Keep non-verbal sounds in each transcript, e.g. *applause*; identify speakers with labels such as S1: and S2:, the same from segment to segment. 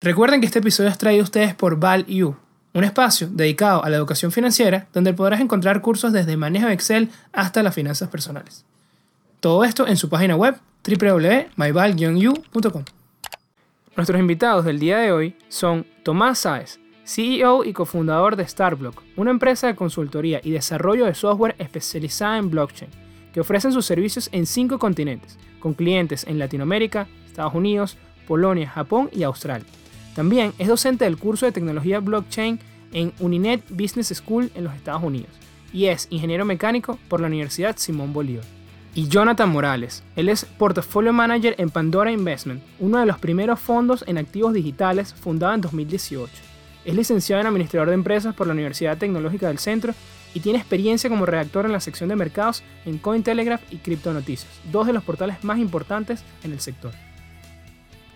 S1: Recuerden que este episodio es traído a ustedes por ValU, un espacio dedicado a la educación financiera donde podrás encontrar cursos desde manejo de Excel hasta las finanzas personales. Todo esto en su página web wwwmyval ucom Nuestros invitados del día de hoy son Tomás Sáez, CEO y cofundador de Starblock, una empresa de consultoría y desarrollo de software especializada en blockchain, que ofrecen sus servicios en cinco continentes, con clientes en Latinoamérica, Estados Unidos, Polonia, Japón y Australia. También es docente del curso de tecnología blockchain en Uninet Business School en los Estados Unidos y es ingeniero mecánico por la Universidad Simón Bolívar. Y Jonathan Morales, él es Portfolio Manager en Pandora Investment, uno de los primeros fondos en activos digitales fundado en 2018. Es licenciado en Administrador de Empresas por la Universidad Tecnológica del Centro y tiene experiencia como redactor en la sección de mercados en Cointelegraph y Crypto Noticias, dos de los portales más importantes en el sector.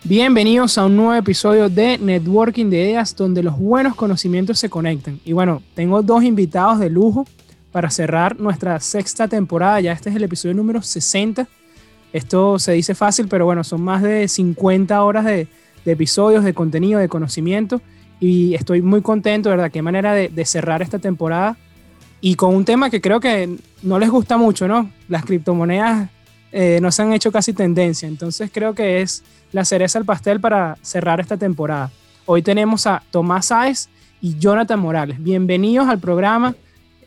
S1: Bienvenidos a un nuevo episodio de Networking de Ideas donde los buenos conocimientos se conectan. Y bueno, tengo dos invitados de lujo para cerrar nuestra sexta temporada. Ya este es el episodio número 60. Esto se dice fácil, pero bueno, son más de 50 horas de, episodios, de contenido, de conocimiento. Y estoy muy contento, ¿verdad? Qué manera de, de cerrar esta temporada. Y con un tema que creo que no les gusta mucho, ¿no? Las criptomonedas eh, no se han hecho casi tendencia. Entonces creo que es la cereza al pastel para cerrar esta temporada. Hoy tenemos a Tomás Sáez y Jonathan Morales. Bienvenidos al programa.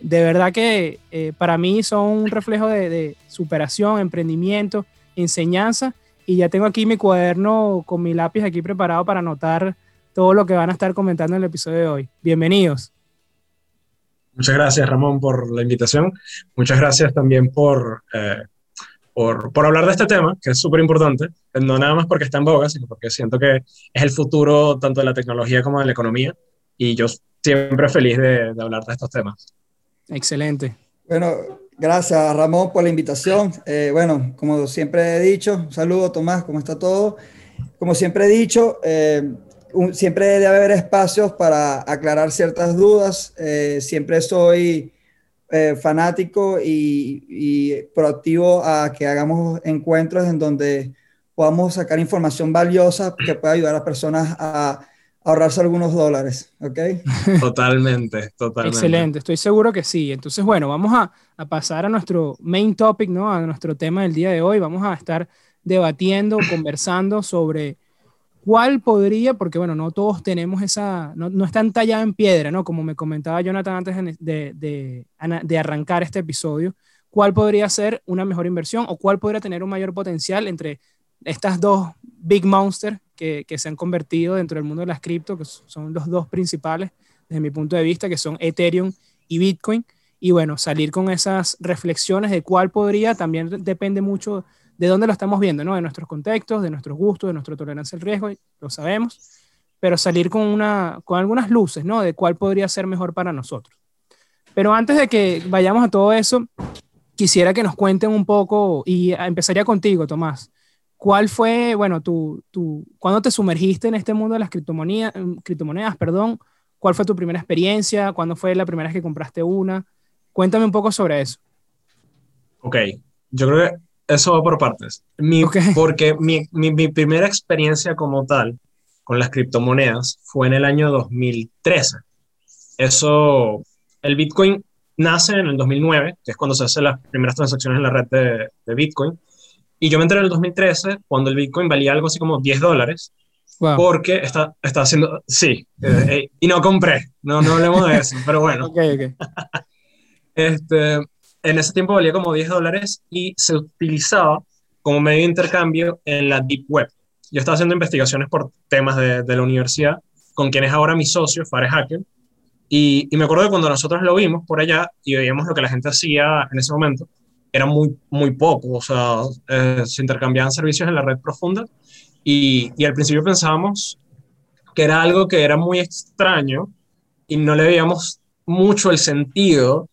S1: De verdad que eh, para mí son un reflejo de, superación, emprendimiento, enseñanza. Y ya tengo aquí mi cuaderno con mi lápiz aquí preparado para anotar todo lo que van a estar comentando en el episodio de hoy. Bienvenidos.
S2: Muchas gracias, Ramón, por la invitación. Muchas gracias también por eh, por, por hablar de este tema, que es súper importante, no nada más porque está en boga, sino porque siento que es el futuro tanto de la tecnología como de la economía, y yo siempre feliz de, de hablar de estos temas.
S1: Excelente.
S3: Bueno, gracias Ramón por la invitación. Eh, bueno, como siempre he dicho, un saludo Tomás, ¿cómo está todo? Como siempre he dicho, eh, siempre debe haber espacios para aclarar ciertas dudas. Eh, siempre soy eh, fanático y, proactivo a que hagamos encuentros en donde podamos sacar información valiosa que pueda ayudar a las personas a ahorrarse algunos dólares, ¿ok? *laughs*
S2: Totalmente, totalmente.
S1: Excelente, estoy seguro que sí. Entonces, bueno, vamos a, a, pasar a nuestro main topic, ¿no? A nuestro tema del día de hoy. Vamos a estar debatiendo, conversando sobre ¿Cuál podría, porque bueno, no todos tenemos esa, no, no están talladas en piedra, ¿no? Como me comentaba Jonathan antes de, de, de, arrancar este episodio, ¿cuál podría ser una mejor inversión o cuál podría tener un mayor potencial entre estas dos big monsters que, que se han convertido dentro del mundo de las cripto, que son los dos principales desde mi punto de vista, que son Ethereum y Bitcoin? Y bueno, salir con esas reflexiones de cuál podría también depende mucho de dónde lo estamos viendo, ¿no? De nuestros contextos, de nuestros gustos, de nuestra tolerancia al riesgo, lo sabemos, pero salir con, una, con algunas luces, ¿no? De cuál podría ser mejor para nosotros. Pero antes de que vayamos a todo eso, quisiera que nos cuenten un poco, y empezaría contigo, Tomás. ¿Cuál fue, bueno, tu, tu, cuando te sumergiste en este mundo de las criptomonedas, criptomonedas, perdón? ¿Cuál fue tu primera experiencia? ¿Cuándo fue la primera vez que compraste una? Cuéntame un poco sobre eso.
S2: Ok, yo creo que eso va por partes. *laughs* Porque mi, mi, primera experiencia como tal con las criptomonedas fue en el año 2013. Eso, el Bitcoin nace en el 2009, que es cuando se hacen las primeras transacciones en la red de, de Bitcoin. Y yo me enteré en el 2013 cuando el Bitcoin valía algo así como 10 dólares. Porque está, está haciendo, sí, eh, eh, y no compré, no, no hablemos de eso, pero bueno. *laughs*
S1: Okay, okay.
S2: este, en ese tiempo valía como 10 dólares y se utilizaba como medio de intercambio en la Deep Web. Yo estaba haciendo investigaciones por temas de, la universidad con quien es ahora mi socio, Fares Hacker, y, me acuerdo de cuando nosotros lo vimos por allá y veíamos lo que la gente hacía en ese momento, era muy, muy poco, o sea, eh, se intercambiaban servicios en la red profunda y, y al principio pensábamos que era algo que era muy extraño y no le veíamos mucho el sentido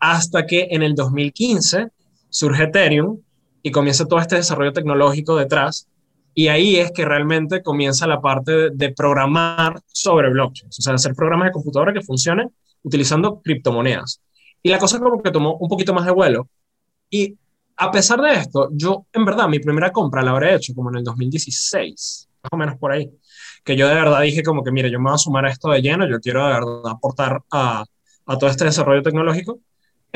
S2: hasta que en el 2015 surge Ethereum y comienza todo este desarrollo tecnológico detrás. Y ahí es que realmente comienza la parte de, programar sobre blockchains, o sea, hacer programas de computadora que funcionen utilizando criptomonedas. Y la cosa como que tomó un poquito más de vuelo. Y a pesar de esto, yo en verdad mi primera compra la habré hecho como en el 2016, más o menos por ahí, que yo de verdad dije como que, mire, yo me voy a sumar a esto de lleno, yo quiero de verdad aportar a, a todo este desarrollo tecnológico.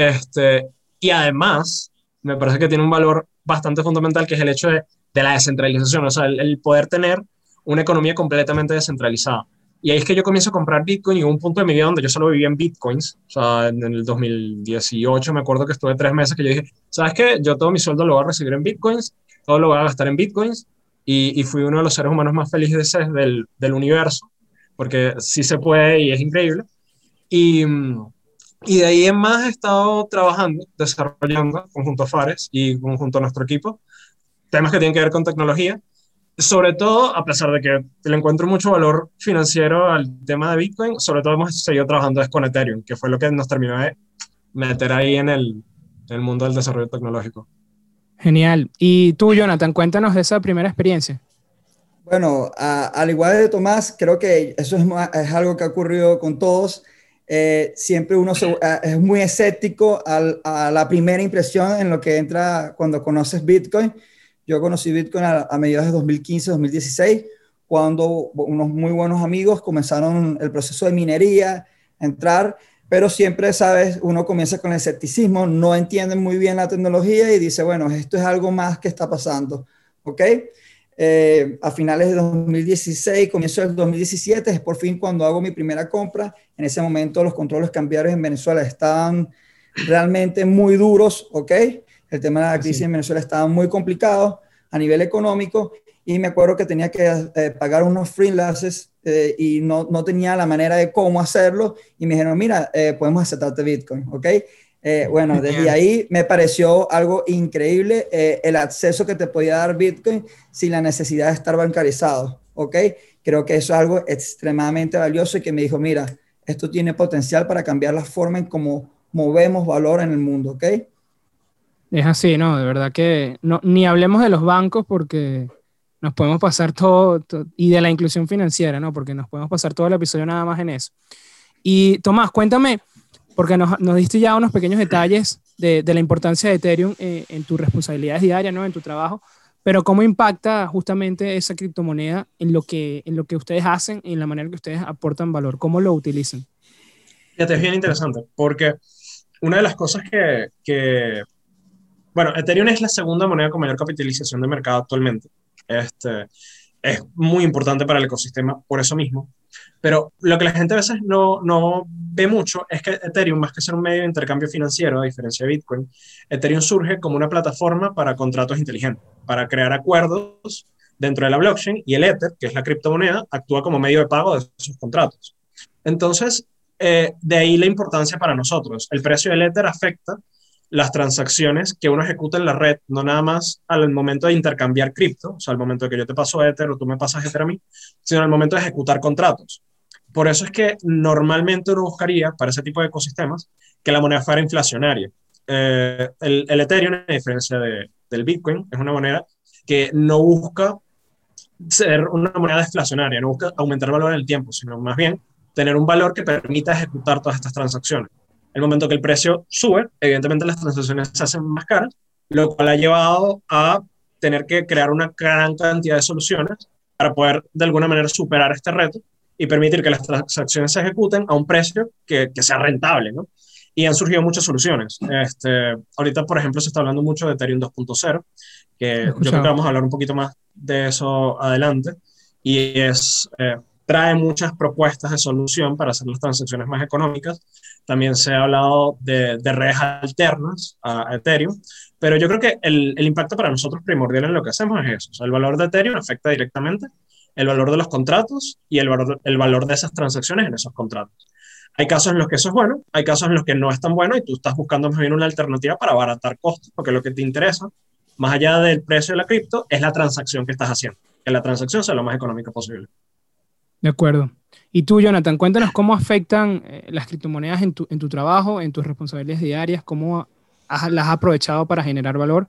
S2: Este, y además, me parece que tiene un valor bastante fundamental, que es el hecho de, de la descentralización, o sea, el, poder tener una economía completamente descentralizada. Y ahí es que yo comienzo a comprar Bitcoin y hubo un punto de mi vida donde yo solo vivía en Bitcoins. O sea, en el 2018 me acuerdo que estuve tres meses que yo dije, ¿sabes qué? Yo todo mi sueldo lo voy a recibir en Bitcoins, todo lo voy a gastar en Bitcoins. Y, y fui uno de los seres humanos más felices del, del universo, porque sí se puede y es increíble. Y, y de ahí en más he estado trabajando, desarrollando conjunto a Fares y conjunto a nuestro equipo, temas que tienen que ver con tecnología. Sobre todo, a pesar de que le encuentro mucho valor financiero al tema de Bitcoin, sobre todo hemos seguido trabajando con Ethereum, que fue lo que nos terminó de meter ahí en el, en el mundo del desarrollo tecnológico.
S1: Genial. Y tú, Jonathan, cuéntanos de esa primera experiencia.
S3: Bueno, al igual de Tomás, creo que eso es, es algo que ha ocurrido con todos. Eh, siempre uno es muy escéptico a la primera impresión en lo que entra cuando conoces Bitcoin. Yo conocí Bitcoin a, mediados de 2015, 2016, cuando unos muy buenos amigos comenzaron el proceso de minería, a entrar, pero siempre, sabes, uno comienza con el escepticismo, no entiende muy bien la tecnología y dice, bueno, esto es algo más que está pasando, ¿ok? Eh, a finales de 2016, comienzo del 2017, es por fin cuando hago mi primera compra. En ese momento los controles cambiarios en Venezuela estaban realmente muy duros, ¿ok? El tema de la crisis en Venezuela estaba muy complicado a nivel económico y me acuerdo que tenía que eh, pagar unos freelances eh, y no, no, tenía la manera de cómo hacerlo y me dijeron, mira, podemos aceptarte Bitcoin, ¿ok? Eh, bueno, desde ahí me pareció algo increíble eh, el acceso que te podía dar Bitcoin sin la necesidad de estar bancarizado, ¿ok? Creo que eso es algo extremadamente valioso y que me dijo, mira, esto tiene potencial para cambiar la forma en cómo movemos valor en el mundo, ¿ok?
S1: Es así, ¿no? De verdad que no, ni hablemos de los bancos porque nos podemos pasar todo, todo, y de la inclusión financiera, ¿no? Porque nos podemos pasar todo el episodio nada más en eso. Y Tomás, cuéntame, porque nos, diste ya unos pequeños detalles de, la importancia de Ethereum eh, en tus responsabilidades diarias, ¿no? en tu trabajo, pero cómo impacta justamente esa criptomoneda en lo que, en lo que ustedes hacen, en la manera que ustedes aportan valor, cómo lo utilizan.
S2: Fíjate, es bien interesante, porque una de las cosas que, que, bueno, Ethereum es la segunda moneda con mayor capitalización de mercado actualmente. Este, es muy importante para el ecosistema por eso mismo. Pero lo que la gente a veces no, no ve mucho es que Ethereum, más que ser un medio de intercambio financiero, a diferencia de Bitcoin, Ethereum surge como una plataforma para contratos inteligentes, para crear acuerdos dentro de la blockchain y el Ether, que es la criptomoneda, actúa como medio de pago de esos contratos. Entonces, eh, de ahí la importancia para nosotros. El precio del Ether afecta las transacciones que uno ejecuta en la red, no nada más al momento de intercambiar cripto, o sea, al momento de que yo te paso Ether o tú me pasas Ether a mí, sino al momento de ejecutar contratos. Por eso es que normalmente uno buscaría, para ese tipo de ecosistemas, que la moneda fuera inflacionaria. Eh, el, el, Ethereum, a diferencia de, del Bitcoin, es una moneda que no busca ser una moneda deflacionaria, no busca aumentar valor en el tiempo, sino más bien tener un valor que permita ejecutar todas estas transacciones el momento que el precio sube, evidentemente las transacciones se hacen más caras, lo cual ha llevado a tener que crear una gran cantidad de soluciones para poder de alguna manera superar este reto y permitir que las transacciones se ejecuten a un precio que, que sea rentable, ¿no? Y han surgido muchas soluciones. Este, ahorita, por ejemplo, se está hablando mucho de Ethereum 2.0, que yo creo que vamos a hablar un poquito más de eso adelante. Y es, eh, trae muchas propuestas de solución para hacer las transacciones más económicas. También se ha hablado de, de redes alternas a Ethereum, pero yo creo que el, el, impacto para nosotros primordial en lo que hacemos es eso. O sea, el valor de Ethereum afecta directamente el valor de los contratos y el valor, el valor de esas transacciones en esos contratos. Hay casos en los que eso es bueno, hay casos en los que no es tan bueno y tú estás buscando más bien una alternativa para abaratar costos, porque lo que te interesa, más allá del precio de la cripto, es la transacción que estás haciendo, que la transacción sea lo más económica posible.
S1: De acuerdo. Y tú, Jonathan, cuéntanos cómo afectan eh, las criptomonedas en tu, en tu trabajo, en tus responsabilidades diarias, cómo las has aprovechado para generar valor.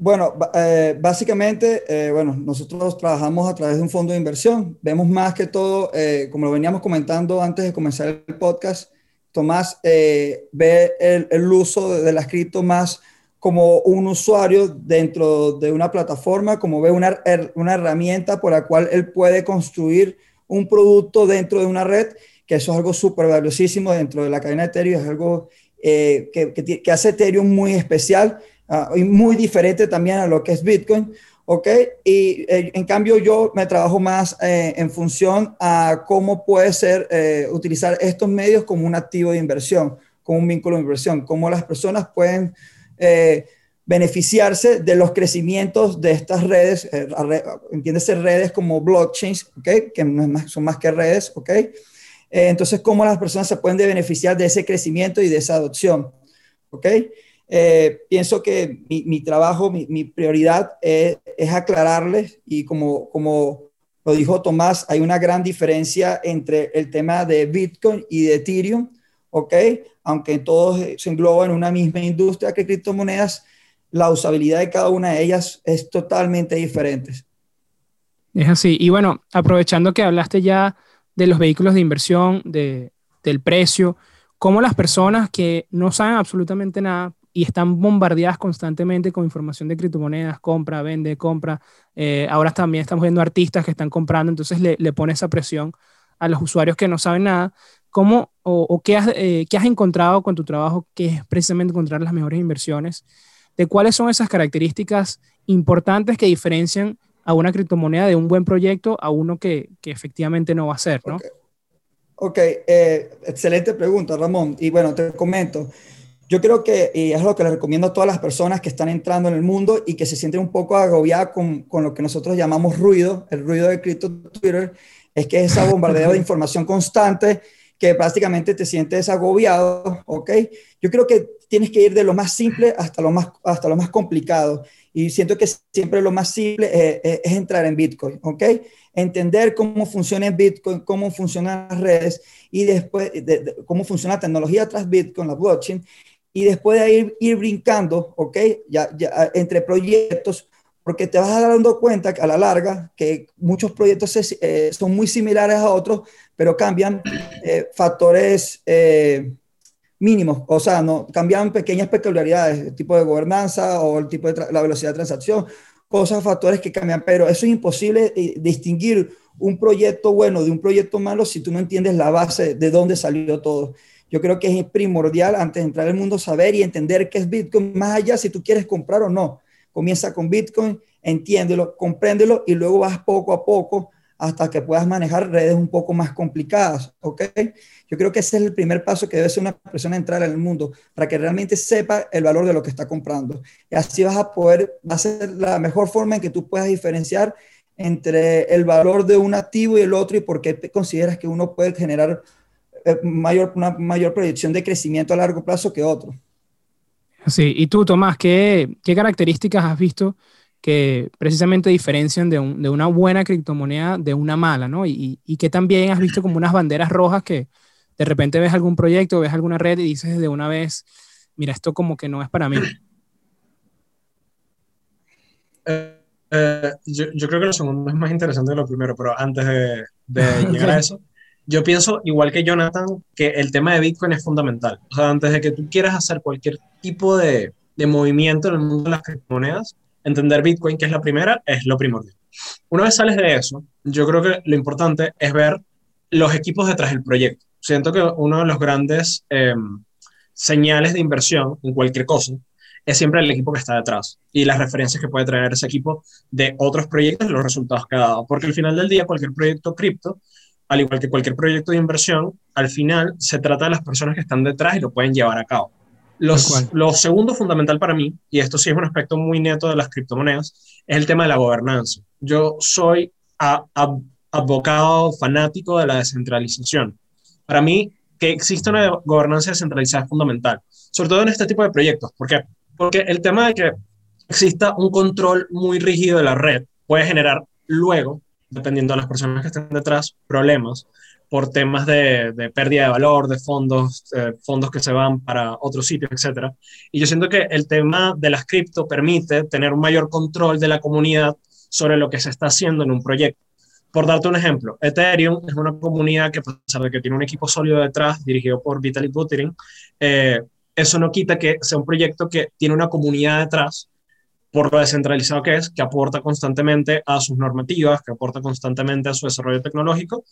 S3: Bueno, eh, básicamente, eh, bueno, nosotros trabajamos a través de un fondo de inversión. Vemos más que todo, eh, como lo veníamos comentando antes de comenzar el podcast, Tomás ve el, uso de, las cripto más como un usuario dentro de una plataforma, como ve una, una herramienta por la cual él puede construir un producto dentro de una red, que eso es algo súper valiosísimo dentro de la cadena de Ethereum, es algo eh, que, que, hace Ethereum muy especial uh, y muy diferente también a lo que es Bitcoin. ¿ok? Y eh, en cambio yo me trabajo más eh, en función a cómo puede ser utilizar estos medios como un activo de inversión, como un vínculo de inversión, cómo las personas pueden beneficiarse de los crecimientos de estas redes, eh, entiéndese redes como blockchains, ¿ok? Que no más, son más que redes, ¿ok? Eh, entonces, cómo las personas se pueden beneficiar de ese crecimiento y de esa adopción, ¿ok? Eh, pienso que mi, mi trabajo, mi, mi prioridad es, es, aclararles y como, como lo dijo Tomás, hay una gran diferencia entre el tema de Bitcoin y de Ethereum, ¿ok? Aunque todos se engloban en una misma industria que criptomonedas, la usabilidad de cada una de ellas es totalmente diferente.
S1: Es así. Y bueno, aprovechando que hablaste ya de los vehículos de inversión, de, del precio, cómo las personas que no saben absolutamente nada y están bombardeadas constantemente con información de criptomonedas, compra, vende, compra. Eh, ahora también estamos viendo artistas que están comprando, entonces le, le pone esa presión a los usuarios que no saben nada. ¿Cómo o, qué, has, eh, qué has encontrado con tu trabajo que es precisamente encontrar las mejores inversiones? de cuáles son esas características importantes que diferencian a una criptomoneda de un buen proyecto a uno que, que efectivamente no va a ser, ¿no?
S3: Ok, okay. Eh, excelente pregunta, Ramón. Y bueno, te comento. Yo creo que, y es lo que les recomiendo a todas las personas que están entrando en el mundo y que se sienten un poco agobiadas con, con lo que nosotros llamamos ruido, el ruido de cripto Twitter, es que es esa *laughs* bombardeo de información constante que prácticamente te sientes agobiado, ¿ok? Yo creo que tienes que ir de lo más simple hasta lo más, hasta lo más complicado. Y siento que siempre lo más simple eh, eh, es entrar en Bitcoin, ¿ok? Entender cómo funciona Bitcoin, cómo funcionan las redes y después de, cómo funciona la tecnología tras Bitcoin, la blockchain, y después de ir, ir brincando, ¿ok? Ya, ya, entre proyectos, porque te vas dando cuenta a la larga que muchos proyectos eh, son muy similares a otros, pero cambian eh, factores eh, mínimos, o sea, no cambian pequeñas peculiaridades, el tipo de gobernanza o el tipo de la velocidad de transacción, cosas, factores que cambian, pero eso es imposible distinguir un proyecto bueno de un proyecto malo si tú no entiendes la base de dónde salió todo. Yo creo que es primordial antes de entrar al mundo saber y entender qué es Bitcoin, más allá si tú quieres comprar o no Comienza con Bitcoin, entiéndelo, compréndelo y luego vas poco a poco hasta que puedas manejar redes un poco más complicadas, ¿ok? Yo creo que ese es el primer paso que debe hacer una persona entrar en el mundo, para que realmente sepa el valor de lo que está comprando. Y así vas a poder, va a ser la mejor forma en que tú puedas diferenciar entre el valor de un activo y el otro y por qué consideras que uno puede generar mayor, una mayor proyección de crecimiento a largo plazo que otro.
S1: Sí, y tú, Tomás, ¿qué, qué características has visto que precisamente diferencian de, un, de, una buena criptomoneda de una mala, ¿no? Y, y, que también has visto como unas banderas rojas que de repente ves algún proyecto, ves alguna red y dices de una vez, mira, esto como que no es para mí.
S2: Eh, eh, yo, yo, creo que lo segundo es más interesante que lo primero, pero antes de, de *laughs* llegar a eso, yo pienso, igual que Jonathan, que el tema de Bitcoin es fundamental. O sea, antes de que tú quieras hacer cualquier tipo de, de movimiento en el mundo de las criptomonedas, entender Bitcoin, que es la primera, es lo primordial. Una vez sales de eso, yo creo que lo importante es ver los equipos detrás del proyecto. Siento que uno de los grandes eh, señales de inversión en cualquier cosa es siempre el equipo que está detrás y las referencias que puede traer ese equipo de otros proyectos y los resultados que ha dado. Porque al final del día, cualquier proyecto cripto al igual que cualquier proyecto de inversión, al final se trata de las personas que están detrás y lo pueden llevar a cabo. Los, lo segundo fundamental para mí, y esto sí es un aspecto muy neto de las criptomonedas, es el tema de la gobernanza. Yo soy a, abocado fanático de la descentralización. Para mí, que exista una gobernanza descentralizada es fundamental, sobre todo en este tipo de proyectos. ¿Por qué? Porque el tema de que exista un control muy rígido de la red puede generar luego dependiendo de las personas que estén detrás, problemas por temas de, de pérdida de valor, de fondos, eh, fondos que se van para otros sitios, etc. Y yo siento que el tema de las cripto permite tener un mayor control de la comunidad sobre lo que se está haciendo en un proyecto. Por darte un ejemplo, Ethereum es una comunidad que, a pesar de que tiene un equipo sólido detrás, dirigido por Vitalik Buterin, eh, eso no quita que sea un proyecto que tiene una comunidad detrás por lo descentralizado que es, que aporta constantemente a sus normativas, que aporta constantemente a su desarrollo tecnológico.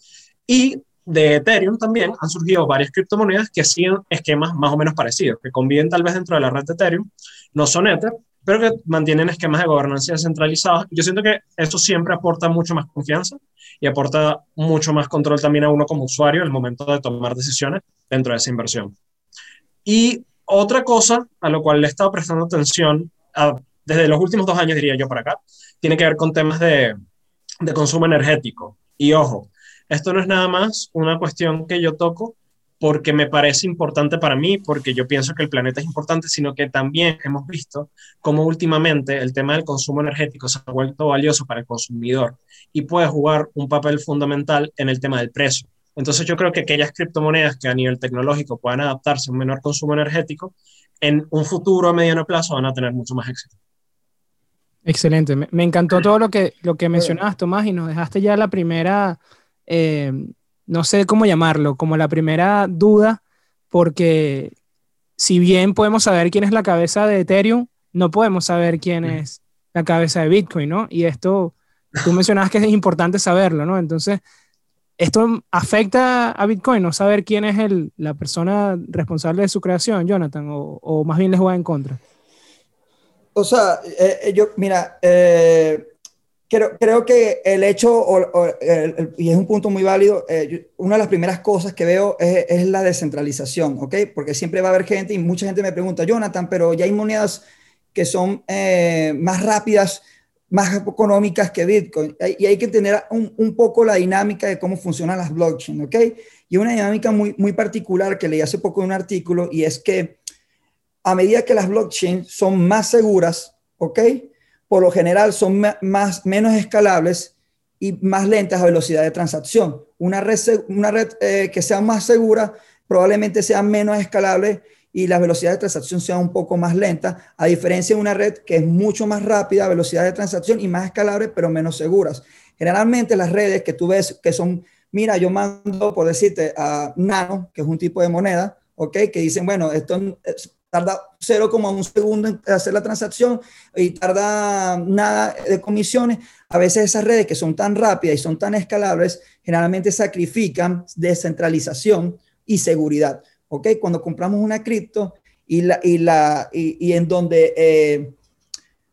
S2: Y de Ethereum también han surgido varias criptomonedas que siguen esquemas más o menos parecidos, que conviven tal vez dentro de la red de Ethereum, no son Ether, pero que mantienen esquemas de gobernanza descentralizados. Yo siento que eso siempre aporta mucho más confianza y aporta mucho más control también a uno como usuario en el momento de tomar decisiones dentro de esa inversión. Y otra cosa a lo cual le he estado prestando atención desde los últimos dos años, diría yo, para acá, tiene que ver con temas de, de consumo energético. Y ojo, esto no es nada más una cuestión que yo toco porque me parece importante para mí, porque yo pienso que el planeta es importante, sino que también hemos visto cómo últimamente el tema del consumo energético se ha vuelto valioso para el consumidor y puede jugar un papel fundamental en el tema del precio. Entonces yo creo que aquellas criptomonedas que a nivel tecnológico puedan adaptarse a un menor consumo energético, en un futuro a mediano plazo van a tener mucho más éxito.
S1: Excelente, me, encantó todo lo que, lo que mencionabas, Tomás, y nos dejaste ya la primera, eh, no sé cómo llamarlo, como la primera duda, porque si bien podemos saber quién es la cabeza de Ethereum, no podemos saber quién es la cabeza de Bitcoin, ¿no? Y esto, tú mencionabas que es importante saberlo, ¿no? Entonces, ¿esto afecta a Bitcoin, no saber quién es el, la persona responsable de su creación, Jonathan, o, o más bien les juega en contra?
S3: O sea, eh, eh, yo, mira, eh, Creo, creo que el hecho, y es un punto muy válido, eh, una de las primeras cosas que veo es, es, la descentralización, ¿ok? Porque siempre va a haber gente y mucha gente me pregunta, Jonathan, pero ya hay monedas que son eh, más rápidas, más económicas que Bitcoin. Y hay que entender un, un, poco la dinámica de cómo funcionan las blockchain, ¿ok? Y una dinámica muy, muy particular que leí hace poco en un artículo y es que a medida que las blockchain son más seguras, ¿ok? por lo general son más, menos escalables y más lentas a velocidad de transacción. Una red, eh, que sea más segura probablemente sea menos escalable y la velocidad de transacción sea un poco más lenta, a diferencia de una red que es mucho más rápida, velocidad de transacción y más escalable, pero menos seguras. Generalmente las redes que tú ves que son, mira, yo mando, por decirte, a Nano, que es un tipo de moneda, ¿ok? Que dicen, bueno, esto tarda 0,1 segundo en hacer la transacción y tarda nada de comisiones. A veces esas redes que son tan rápidas y son tan escalables, generalmente sacrifican descentralización y seguridad. ¿Ok? Cuando compramos una cripto y, la, y, la, y, en donde, eh,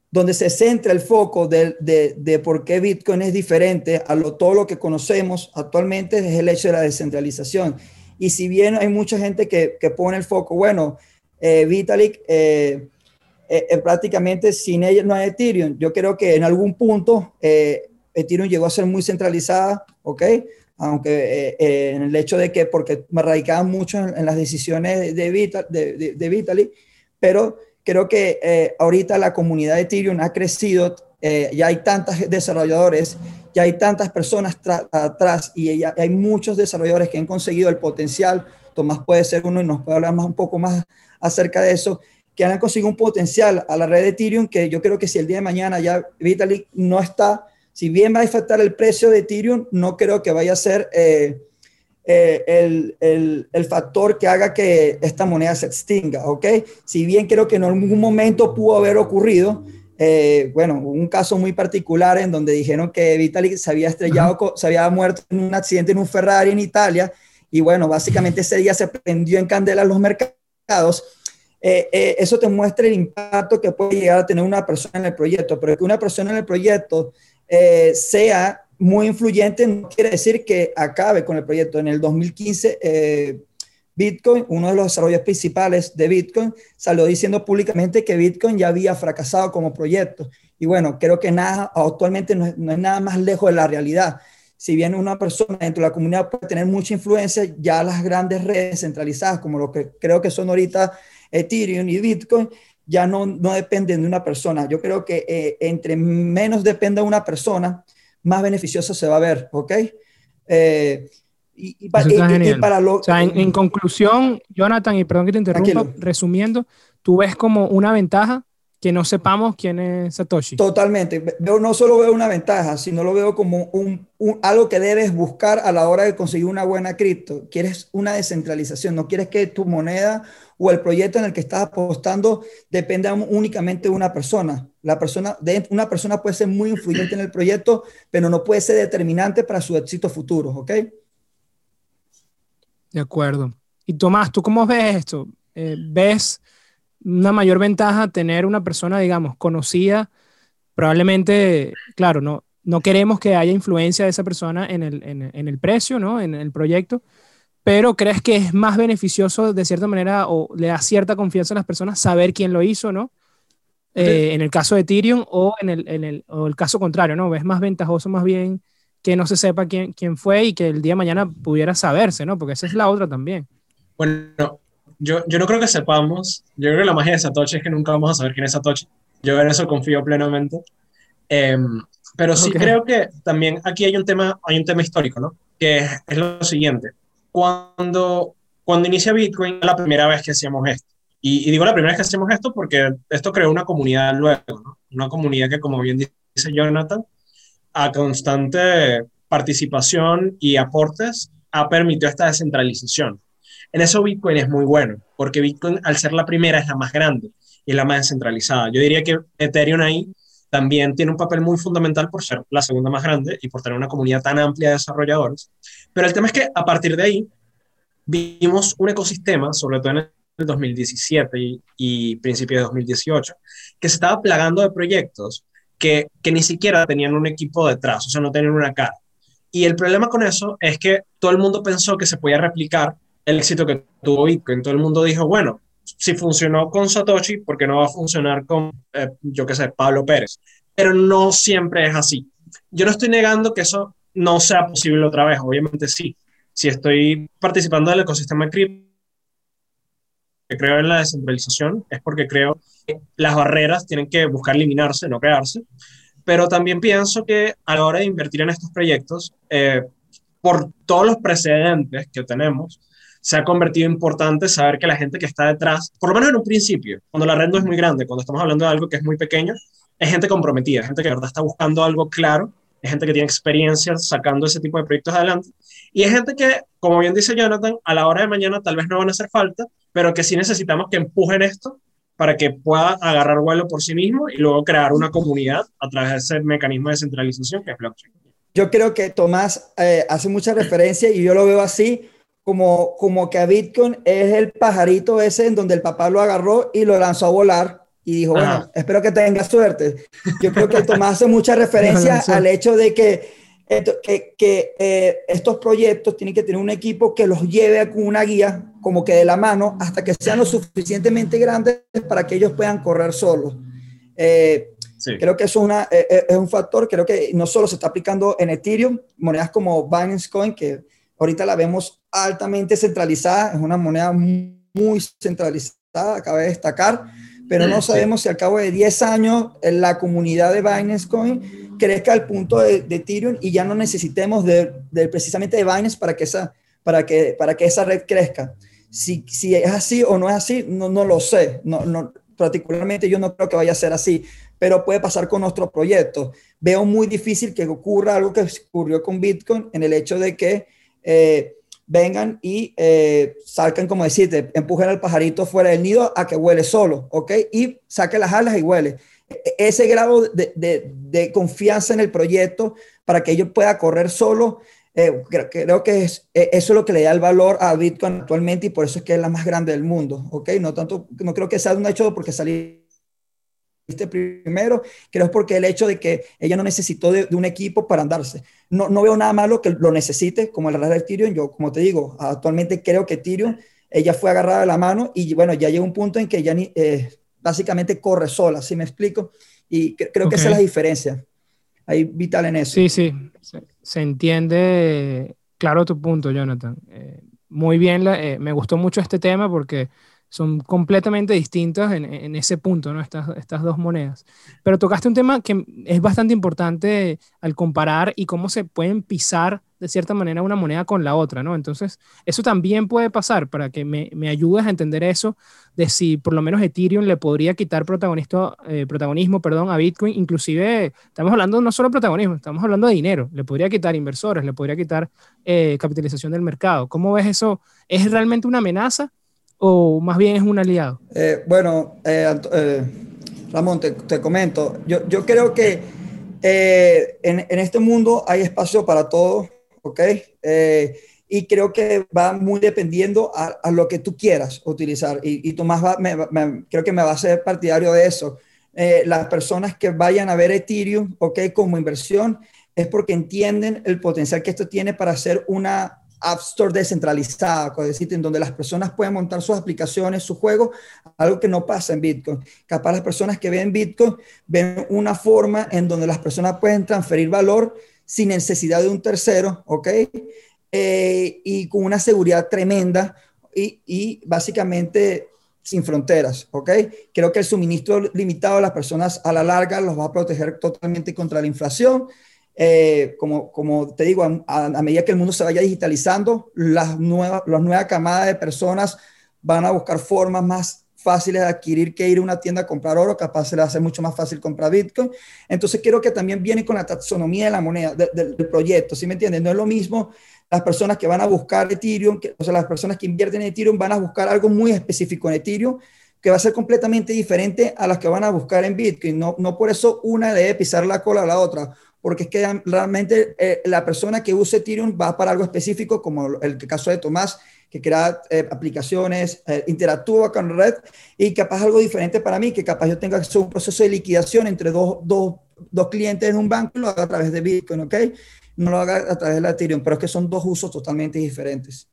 S3: donde se centra el foco de, de, de, por qué Bitcoin es diferente a lo, todo lo que conocemos actualmente es el hecho de la descentralización. Y si bien hay mucha gente que, que pone el foco, bueno, eh, Vitalik, eh, eh, prácticamente sin ella no hay Ethereum. Yo creo que en algún punto Ethereum llegó a ser muy centralizada, ¿ok? Aunque en el hecho de que, porque me radicaban mucho en, las decisiones de, Vital, Vitalik, pero creo que ahorita la comunidad de Ethereum ha crecido, ya hay tantos desarrolladores, ya hay tantas personas atrás y hay muchos desarrolladores que han conseguido el potencial. Tomás puede ser uno y nos puede hablar más, un poco más acerca de eso, que han conseguido un potencial a la red de Ethereum que yo creo que si el día de mañana ya Vitalik no está, si bien va a afectar el precio de Ethereum, no creo que vaya a ser eh, eh, el, el, el, factor que haga que esta moneda se extinga, ¿ok? Si bien creo que en algún momento pudo haber ocurrido, eh, bueno, un caso muy particular en donde dijeron que Vitalik se había estrellado, se había muerto en un accidente en un Ferrari en Italia, y bueno, básicamente ese día se prendió en candela los mercados eh, eh, eso te muestra el impacto que puede llegar a tener una persona en el proyecto, pero que una persona en el proyecto eh, sea muy influyente no quiere decir que acabe con el proyecto. En el 2015, Bitcoin, uno de los desarrollos principales de Bitcoin, salió diciendo públicamente que Bitcoin ya había fracasado como proyecto. Y bueno, creo que nada, actualmente no no es nada más lejos de la realidad si bien una persona dentro de la comunidad puede tener mucha influencia, ya las grandes redes centralizadas, como lo que creo que son ahorita Ethereum y Bitcoin, ya no, no dependen de una persona. Yo creo que eh, entre menos dependa una persona, más beneficioso se va a ver, ¿ok?
S1: Eh, y, para lo, o sea, en, conclusión, Jonathan, y perdón que te interrumpa, resumiendo, tú ves como una ventaja que no sepamos quién es Satoshi.
S3: Totalmente. No solo veo una ventaja, sino lo veo como un, algo que debes buscar a la hora de conseguir una buena cripto. Quieres una descentralización, no quieres que tu moneda o el proyecto en el que estás apostando dependa únicamente de una persona. La persona, de, una persona puede ser muy influyente en el proyecto, pero no puede ser determinante para su éxito futuro, ¿ok?
S1: De acuerdo. Y Tomás, ¿tú cómo ves esto? Eh, ¿Ves una mayor ventaja tener una persona, digamos, conocida, probablemente, claro, no, no queremos que haya influencia de esa persona en el, en, el precio, ¿no? En el proyecto, pero crees que es más beneficioso de cierta manera o le da cierta confianza a las personas saber quién lo hizo, ¿no? Eh, en el caso de Ethereum o en el, en el, o el caso contrario, ¿no? Es más ventajoso más bien que no se sepa quién, quién fue y que el día de mañana pudiera saberse, ¿no? Porque esa es la otra también.
S2: Bueno, yo, yo no creo que sepamos, yo creo que la magia de Satoshi es que nunca vamos a saber quién es Satoshi. Yo en eso confío plenamente. Em, pero sí creo que también aquí hay un tema, hay un tema histórico, ¿no? Que es, lo siguiente. Cuando, cuando inicia Bitcoin, la primera vez que hacíamos esto. Y, digo la primera vez que hacemos esto porque esto creó una comunidad luego, ¿no? Una comunidad que, como bien dice Jonathan, a constante participación y aportes ha permitido esta descentralización. En eso Bitcoin es muy bueno, porque Bitcoin al ser la primera es la más grande y la más descentralizada. Yo diría que Ethereum ahí también tiene un papel muy fundamental por ser la segunda más grande y por tener una comunidad tan amplia de desarrolladores. Pero el tema es que a partir de ahí vimos un ecosistema, sobre todo en el 2017 y, y principio de 2018, que se estaba plagando de proyectos que, que ni siquiera tenían un equipo detrás, o sea, no tenían una cara. Y el problema con eso es que todo el mundo pensó que se podía replicar éxito que tuvo Bitcoin. Todo el mundo dijo, bueno, si funcionó con Satoshi, ¿por qué no va a funcionar con, eh, yo qué sé, Pablo Pérez? Pero no siempre es así. Yo no estoy negando que eso no sea posible otra vez, obviamente sí. Si estoy participando del ecosistema cripto, que creo en la descentralización, es porque creo que las barreras tienen que buscar eliminarse, no crearse. Pero también pienso que a la hora de invertir en estos proyectos, eh, por todos los precedentes que tenemos, se ha convertido importante saber que la gente que está detrás, por lo menos en un principio, cuando la red es muy grande, cuando estamos hablando de algo que es muy pequeño, es gente comprometida, gente que de verdad está buscando algo claro, es gente que tiene experiencia sacando ese tipo de proyectos adelante, y es gente que, como bien dice Jonathan, a la hora de mañana tal vez no van a hacer falta, pero que sí necesitamos que empujen esto para que pueda agarrar vuelo por sí mismo y luego crear una comunidad a través de ese mecanismo de centralización que es blockchain.
S3: Yo creo que Tomás eh, hace mucha referencia y yo lo veo así como, como que a Bitcoin es el pajarito ese en donde el papá lo agarró y lo lanzó a volar y dijo, bueno, espero que tenga suerte. Yo creo que Tomás hace mucha *laughs* referencia al hecho de que, que, que eh, estos proyectos tienen que tener un equipo que los lleve con una guía como que de la mano hasta que sean lo suficientemente grandes para que ellos puedan correr solos. Eh, Creo que eso es, una, eh, es un factor, creo que no solo se está aplicando en Ethereum, monedas como Binance Coin, que Ahorita la vemos altamente centralizada, es una moneda muy centralizada, cabe destacar, pero no sabemos si al cabo de 10 años la comunidad de Binance Coin crezca al punto de, de Ethereum y ya no necesitemos de, precisamente de Binance para que esa, para que, para que esa red crezca. Si, si es así o no es así, no, no lo sé. No, no, particularmente yo no creo que vaya a ser así, pero puede pasar con nuestro proyecto. Veo muy difícil que ocurra algo que ocurrió con Bitcoin en el hecho de que eh, vengan y eh, salgan, como decirte, empujen al pajarito fuera del nido a que huele solo, ¿ok? Y saque las alas y huele. E, e, ese grado de, de, confianza en el proyecto para que ellos pueda correr solo, eh, creo, que es, e, eso es lo que le da el valor a Bitcoin actualmente y por eso es que es la más grande del mundo, ¿ok? No tanto, no creo que sea un hecho porque salí primero, creo es porque el hecho de que ella no necesitó de, un equipo para andarse. No, no, veo nada malo que lo necesite, como el red de Tyrion. Yo, como te digo, actualmente creo que Tyrion, ella fue agarrada de la mano y bueno, ya llega un punto en que ella ni, eh, básicamente corre sola, ¿sí me explico? Y creo que esa es la diferencia. Ahí vital en eso.
S1: Sí, sí, se, entiende claro tu punto, Jonathan. Eh, muy bien, eh, me gustó mucho este tema porque son completamente distintas en, ese punto, ¿no? Estas, estas dos monedas. Pero tocaste un tema que es bastante importante al comparar y cómo se pueden pisar de cierta manera una moneda con la otra, ¿no? Entonces, eso también puede pasar para que me, me ayudes a entender eso, de si por lo menos Ethereum le podría quitar eh, protagonismo perdón, a Bitcoin, inclusive estamos hablando no solo de protagonismo, estamos hablando de dinero, le podría quitar inversores, le podría quitar eh, capitalización del mercado. ¿Cómo ves eso? ¿Es realmente una amenaza? O más bien es un aliado?
S3: Eh, bueno, eh, eh, Ramón, te, comento, yo, yo, creo que en, en, este mundo hay espacio para todo, ¿ok? y creo que va muy dependiendo a, a lo que tú quieras utilizar. Y, y Tomás va, me, creo que me va a ser partidario de eso. las personas que vayan a ver Ethereum, ¿ok? Como inversión, es porque entienden el potencial que esto tiene para hacer una App Store descentralizada, es decir, en donde las personas pueden montar sus aplicaciones, sus juegos, algo que no pasa en Bitcoin. Capaz las personas que ven Bitcoin ven una forma en donde las personas pueden transferir valor sin necesidad de un tercero, ¿ok? Eh, y con una seguridad tremenda y, y básicamente sin fronteras, ¿ok? Creo que el suministro limitado a las personas a la larga los va a proteger totalmente contra la inflación eh, como, como te digo, a, medida que el mundo se vaya digitalizando, las nuevas, las nuevas camadas de personas van a buscar formas más fáciles de adquirir que ir a una tienda a comprar oro, capaz se les hace mucho más fácil comprar Bitcoin. Entonces creo que también viene con la taxonomía de la moneda, del proyecto, ¿sí me entiendes? No es lo mismo las personas que van a buscar Ethereum, o sea, las personas que invierten en Ethereum van a buscar algo muy específico en Ethereum, que va a ser completamente diferente a las que van a buscar en Bitcoin. No, no por eso una debe pisar la cola a la otra porque es que realmente eh, la persona que use Ethereum va para algo específico, como el caso de Tomás, que crea eh, aplicaciones, eh, interactúa con la red y capaz algo diferente para mí, que capaz yo tenga que hacer un proceso de liquidación entre dos, dos, dos clientes en un banco y lo haga a través de Bitcoin, ¿ok? No lo haga a través de la Ethereum, pero es que son dos usos totalmente diferentes.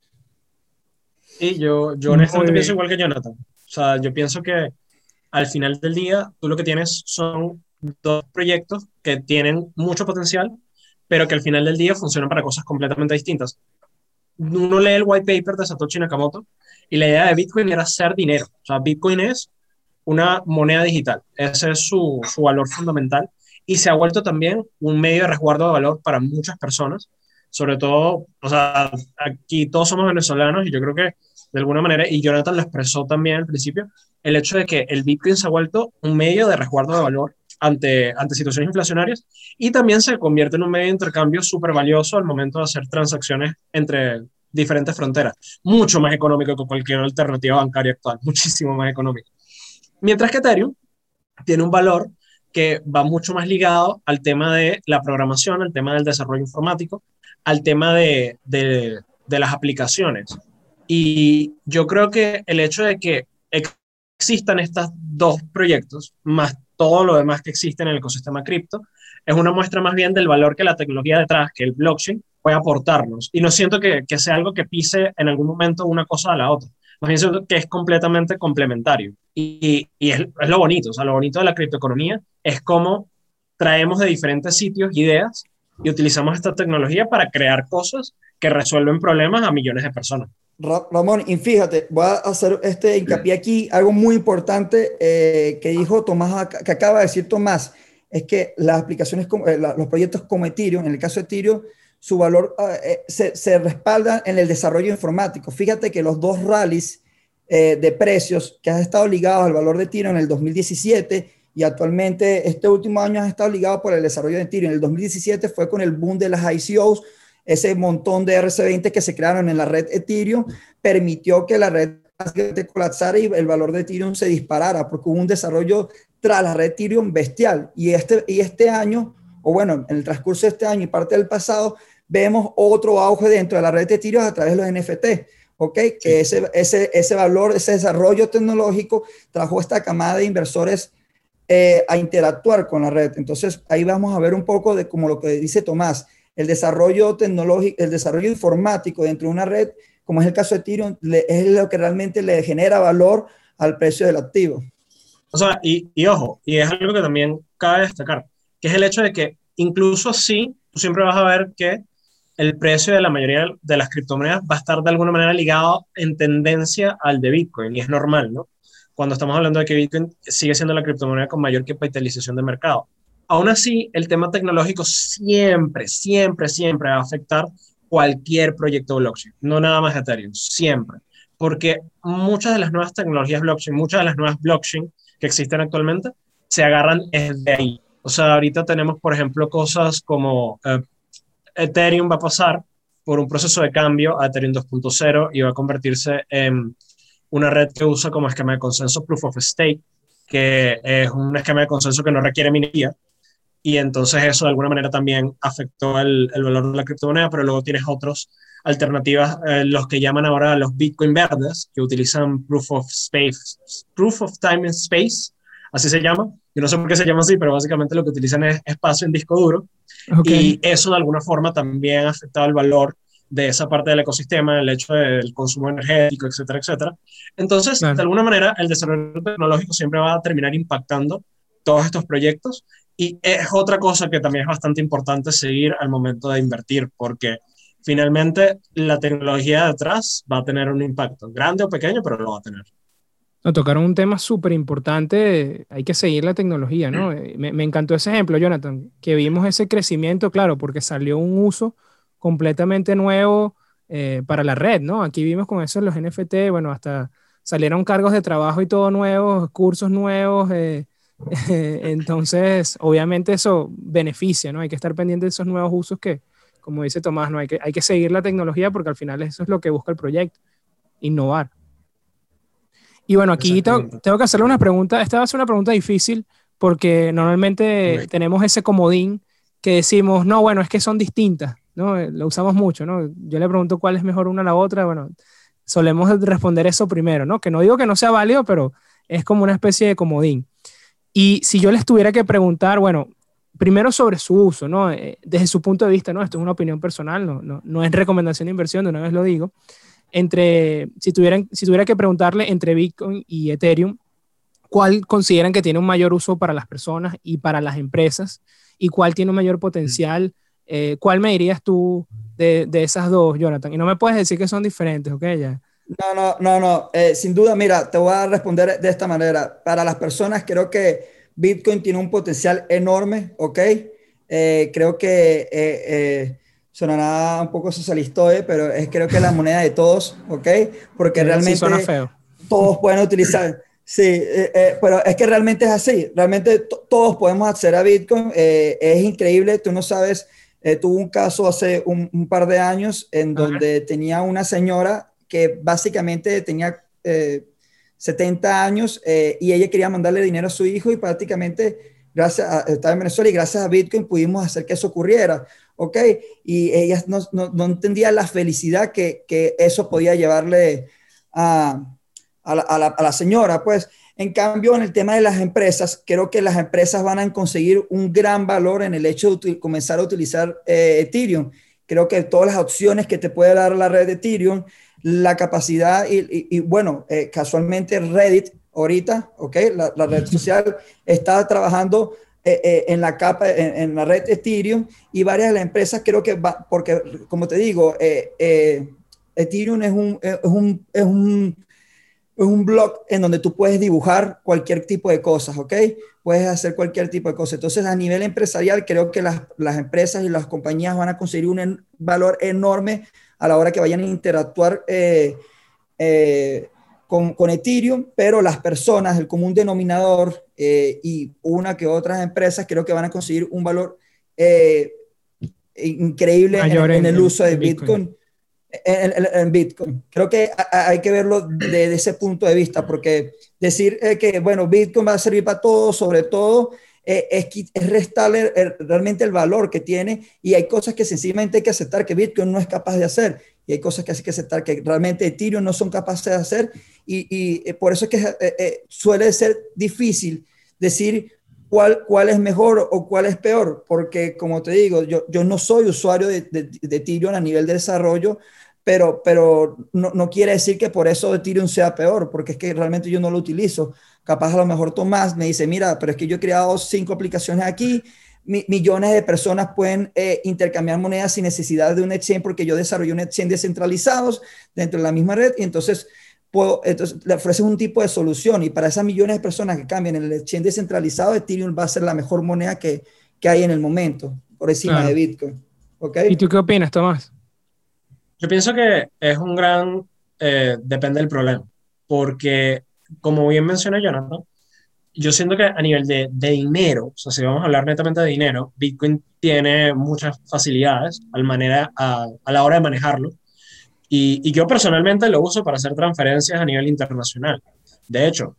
S2: Sí, yo, yo honestamente pienso igual que Jonathan. O sea, yo pienso que al final del día tú lo que tienes son dos proyectos que tienen mucho potencial, pero que al final del día funcionan para cosas completamente distintas. Uno lee el white paper de Satoshi Nakamoto y la idea de Bitcoin era hacer dinero. O sea, Bitcoin es una moneda digital. Ese es su, su valor fundamental y se ha vuelto también un medio de resguardo de valor para muchas personas. Sobre todo, o sea, aquí todos somos venezolanos y yo creo que de alguna manera, y Jonathan lo expresó también al principio, el hecho de que el Bitcoin se ha vuelto un medio de resguardo de valor ante, ante situaciones inflacionarias y también se convierte en un medio de intercambio súper valioso al momento de hacer transacciones entre diferentes fronteras. Mucho más económico que cualquier alternativa bancaria actual, *laughs* muchísimo más económico. Mientras que Ethereum tiene un valor que va mucho más ligado al tema de la programación, al tema del desarrollo informático, al tema de, de, de las aplicaciones. Y yo creo que el hecho de que existan estos dos proyectos, más todo lo demás que existe en el ecosistema cripto, es una muestra más bien del valor que la tecnología detrás, que el blockchain, puede aportarnos. Y no siento que, sea algo que pise en algún momento una cosa a la otra. Más bien siento que es completamente complementario. Y, y es, es, lo bonito, o sea, lo bonito de la criptoeconomía es cómo traemos de diferentes sitios ideas y utilizamos esta tecnología para crear cosas que resuelven problemas a millones de personas.
S3: Ramón, y fíjate, voy a hacer este hincapié aquí, algo muy importante eh, que dijo Tomás, que acaba de decir Tomás, es que las aplicaciones, eh, los proyectos como Ethereum, en el caso de Ethereum, su valor eh, se, se, respalda en el desarrollo informático. Fíjate que los dos rallies de precios que han estado ligados al valor de Ethereum en el 2017 y actualmente este último año han estado ligados por el desarrollo de Ethereum. En el 2017 fue con el boom de las ICOs, ese montón de RC20 que se crearon en la red Ethereum permitió que la red colapsara y el valor de Ethereum se disparara, porque hubo un desarrollo tras la red Ethereum bestial. Y este, y este año, o bueno, en el transcurso de este año y parte del pasado, vemos otro auge dentro de la red de Ethereum a través de los NFT. ¿ok? Que ese, ese, ese valor, ese desarrollo tecnológico trajo esta camada de inversores eh, a interactuar con la red. Entonces, ahí vamos a ver un poco de como lo que dice Tomás, el desarrollo tecnológico, el desarrollo informático dentro de una red, como es el caso de Ethereum, es lo que realmente le genera valor al precio del activo.
S2: O sea, y, y, ojo, y es algo que también cabe destacar, que es el hecho de que incluso si tú siempre vas a ver que el precio de la mayoría de las criptomonedas va a estar de alguna manera ligado en tendencia al de Bitcoin, y es normal, ¿no? Cuando estamos hablando de que Bitcoin sigue siendo la criptomoneda con mayor capitalización de mercado. Aún así, el tema tecnológico siempre, siempre, siempre va a afectar cualquier proyecto blockchain, no nada más Ethereum, siempre. Porque muchas de las nuevas tecnologías blockchain, muchas de las nuevas blockchain que existen actualmente, se agarran desde ahí. O sea, ahorita tenemos, por ejemplo, cosas como eh, Ethereum va a pasar por un proceso de cambio a Ethereum 2.0 y va a convertirse en una red que usa como esquema de consenso Proof of Stake, que es un esquema de consenso que no requiere minería, y entonces eso de alguna manera también afectó el, el valor de la criptomoneda, pero luego tienes otras alternativas, eh, los que llaman ahora los Bitcoin verdes, que utilizan Proof of Space, Proof of Time and Space, así se llama. Yo no sé por qué se llama así, pero básicamente lo que utilizan es espacio en disco duro. Y eso de alguna forma también ha afectado el valor de esa parte del ecosistema, el hecho del consumo energético, etcétera, etcétera. Entonces, de alguna manera, el desarrollo tecnológico siempre va a terminar impactando todos estos proyectos y es otra cosa que también es bastante importante seguir al momento de invertir, porque finalmente la tecnología detrás va a tener un impacto, grande o pequeño, pero lo va a tener.
S1: No, tocaron un tema súper importante, hay que seguir la tecnología, ¿no? Eh, me, me, encantó ese ejemplo, Jonathan, que vimos ese crecimiento, claro, porque salió un uso completamente nuevo eh, para la red, ¿no? Aquí vimos con eso los NFT, bueno, hasta salieron cargos de trabajo y todo nuevos, cursos nuevos, eh, *laughs* Entonces, obviamente eso beneficia, ¿no? Hay que estar pendiente de esos nuevos usos que, como dice Tomás, ¿no? Hay que, hay que seguir la tecnología porque al final eso es lo que busca el proyecto, innovar. Y bueno, aquí tengo, tengo, que hacerle una pregunta, esta va a ser una pregunta difícil porque normalmente tenemos ese comodín que decimos, no, bueno, es que son distintas, ¿no? Lo usamos mucho, ¿no? Yo le pregunto cuál es mejor una a la otra, bueno, solemos responder eso primero, ¿no? Que no digo que no sea válido, pero es como una especie de comodín. Y si yo les tuviera que preguntar, bueno, primero sobre su uso, ¿no? Eh, desde su punto de vista, ¿no? Esto es una opinión personal, no, no, no es recomendación de inversión, de una vez lo digo. Entre, si, tuvieran, si tuviera que preguntarle entre Bitcoin y Ethereum, ¿cuál consideran que tiene un mayor uso para las personas y para las empresas? ¿Y cuál tiene un mayor potencial? Eh, ¿Cuál me dirías tú de, de, esas dos, Jonathan? Y no me puedes decir que son diferentes, ¿ok? Ya.
S3: No, no, no, no. Eh, sin duda, mira, te voy a responder de esta manera. Para las personas, creo que Bitcoin tiene un potencial enorme, ¿ok? Eh, creo que eh, sonará un poco socialista, pero es creo que es la moneda de todos, ¿ok? Porque realmente todos pueden utilizar. Sí, pero es que realmente es así. Realmente todos podemos acceder a Bitcoin. es increíble. Tú no sabes. tuve un caso hace un, par de años en donde tenía una señora que básicamente tenía 70 eh, años eh, y ella quería mandarle dinero a su hijo y prácticamente gracias a, estaba en Venezuela y gracias a Bitcoin pudimos hacer que eso ocurriera, ¿ok? Y ella no, no, no entendía la felicidad que, que, eso podía llevarle a, a, la, a, la, señora, pues. En cambio, en el tema de las empresas, creo que las empresas van a conseguir un gran valor en el hecho de comenzar a utilizar eh, Ethereum. Creo que todas las opciones que te puede dar la red de Ethereum la capacidad y, bueno, eh, casualmente Reddit ahorita, ¿ok? La, red social está trabajando eh, eh, en la capa, en, la red Ethereum y varias de las empresas creo que va, porque como te digo, Ethereum es un, es un, es un, es un blog en donde tú puedes dibujar cualquier tipo de cosas, ¿ok? Puedes hacer cualquier tipo de cosas. Entonces, a nivel empresarial, creo que las, las empresas y las compañías van a conseguir un valor enorme a la hora que vayan a interactuar eh, eh, con, con, Ethereum, pero las personas, el común denominador eh, y una que otras empresas creo que van a conseguir un valor increíble en, el uso de Bitcoin. En, Bitcoin. Creo que hay que verlo desde ese punto de vista, porque decir que, bueno, Bitcoin va a servir para todo, sobre todo eh, es, es, restarle realmente el valor que tiene y hay cosas que sencillamente hay que aceptar que Bitcoin no es capaz de hacer y hay cosas que hay que aceptar que realmente Ethereum no son capaces de hacer y, y eh, por eso es que eh, suele ser difícil decir cuál, cuál es mejor o cuál es peor, porque como te digo, yo, yo no soy usuario de, de, de Ethereum a nivel de desarrollo, pero, pero no, no, quiere decir que por eso Ethereum sea peor, porque es que realmente yo no lo utilizo. Capaz a lo mejor Tomás me dice, mira, pero es que yo he creado cinco aplicaciones aquí, millones de personas pueden eh, intercambiar monedas sin necesidad de un exchange porque yo desarrollé un exchange descentralizados dentro de la misma red y entonces puedo, entonces le ofreces un tipo de solución y para esas millones de personas que cambian el exchange descentralizado, Ethereum va a ser la mejor moneda que, que hay en el momento, por encima de Bitcoin. ¿Okay?
S1: ¿Y tú qué opinas, Tomás?
S2: Yo pienso que es un gran, eh, depende del problema, porque como bien mencionó Jonathan, yo siento que a nivel de, de, dinero, o sea, si vamos a hablar netamente de dinero, Bitcoin tiene muchas facilidades al manera, a, a la hora de manejarlo. Y, y, yo personalmente lo uso para hacer transferencias a nivel internacional. De hecho,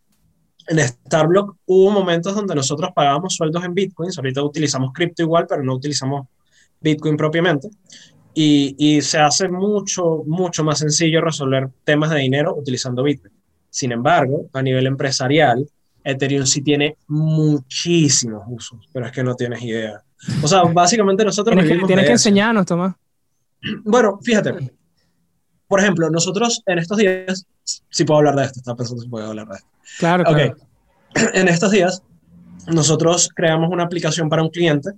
S2: en Starblock hubo momentos donde nosotros pagábamos sueldos en Bitcoin, ahorita utilizamos cripto igual, pero no utilizamos Bitcoin propiamente. Y, y se hace mucho, mucho más sencillo resolver temas de dinero utilizando Bitcoin. Sin embargo, a nivel empresarial, Ethereum sí tiene muchísimos usos, pero es que no tienes idea. O sea, básicamente nosotros...
S1: Tienes que, tienes que enseñarnos, Tomás.
S2: Bueno, fíjate. Por ejemplo, nosotros en estos días, si puedo hablar de esto, estaba pensando si puedo hablar de esto.
S1: Claro, claro.
S2: Ok. *clears throat* En estos días, nosotros creamos una aplicación para un cliente.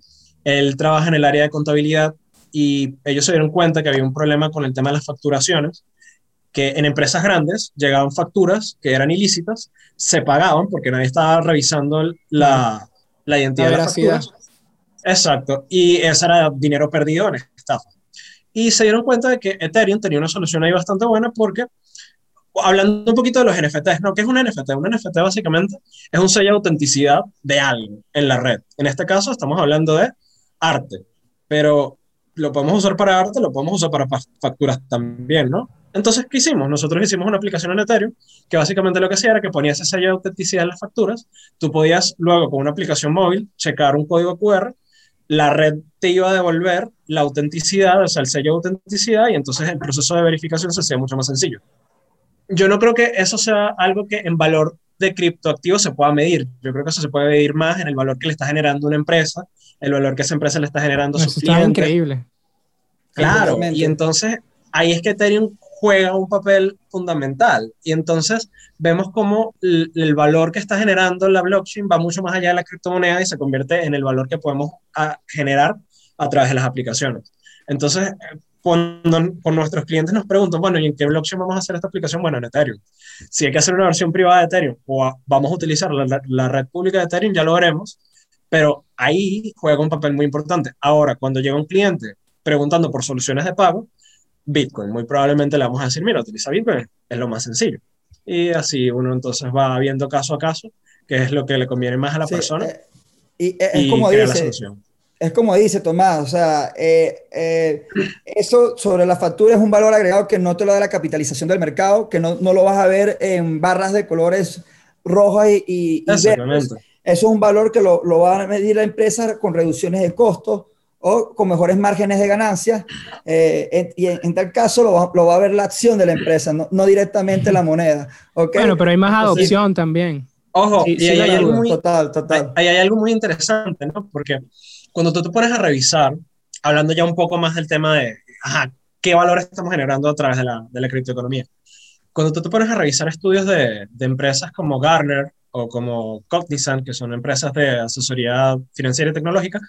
S2: Él trabaja en el área de contabilidad y ellos se dieron cuenta que había un problema con el tema de las facturaciones que en empresas grandes llegaban facturas que eran ilícitas, se pagaban porque nadie estaba revisando la, la identidad de las facturas. Exacto, y ese era dinero perdido en estafa. Y se dieron cuenta de que Ethereum tenía una solución ahí bastante buena porque, hablando un poquito de los NFTs, ¿no? ¿Qué es un NFT? Un NFT básicamente es un sello de autenticidad de algo en la red. En este caso estamos hablando de arte, pero lo podemos usar para arte, lo podemos usar para facturas también, ¿no? Entonces, ¿qué hicimos? Nosotros hicimos una aplicación en Ethereum que básicamente lo que hacía era que ponía ese sello de autenticidad en las facturas. Tú podías luego con una aplicación móvil checar un código QR, la red te iba a devolver la autenticidad, o sea, el sello de autenticidad, y entonces el proceso de verificación se hacía mucho más sencillo. Yo no creo que eso sea algo que en valor de criptoactivos se pueda medir. Yo creo que eso se puede medir más en el valor que le está generando una empresa, el valor que esa empresa le está generando a sus clientes.
S1: increíble.
S2: Claro, y entonces ahí es que Ethereum juega un papel fundamental. Y entonces vemos cómo el, valor que está generando la blockchain va mucho más allá de la criptomoneda y se convierte en el valor que podemos a, generar a través de las aplicaciones. Entonces, cuando con nuestros clientes nos preguntan, bueno, ¿y en qué blockchain vamos a hacer esta aplicación? Bueno, en Ethereum. Si hay que hacer una versión privada de Ethereum o vamos a utilizar la, la red pública de Ethereum, ya lo veremos. Pero ahí juega un papel muy importante. Ahora, cuando llega un cliente preguntando por soluciones de pago, Bitcoin. Muy probablemente le vamos a decir, mira, utiliza Bitcoin, es lo más sencillo. Y así uno entonces va viendo caso a caso qué es lo que le conviene más a la persona.
S3: Eh, y es como dice, es como dice Tomás, o sea, eh, eh, eso sobre la factura es un valor agregado que no te lo da la capitalización del mercado, que no, no lo vas a ver en barras de colores rojas y, y, verdes. Eso es un valor que lo, lo va a medir la empresa con reducciones de costos o con mejores márgenes de ganancias. Eh, y en, tal caso lo va, lo va, a ver la acción de la empresa, no, no directamente la moneda. ¿okay?
S1: Bueno, pero hay más adopción también.
S2: Ojo, y hay, algo muy, total, total. Hay, hay, algo muy interesante, ¿no? Porque cuando tú te pones a revisar, hablando ya un poco más del tema de, ajá, ¿qué valores estamos generando a través de la, de la criptoeconomía? Cuando tú te pones a revisar estudios de, de empresas como Garner o como Cognizant, que son empresas de asesoría financiera y tecnológica,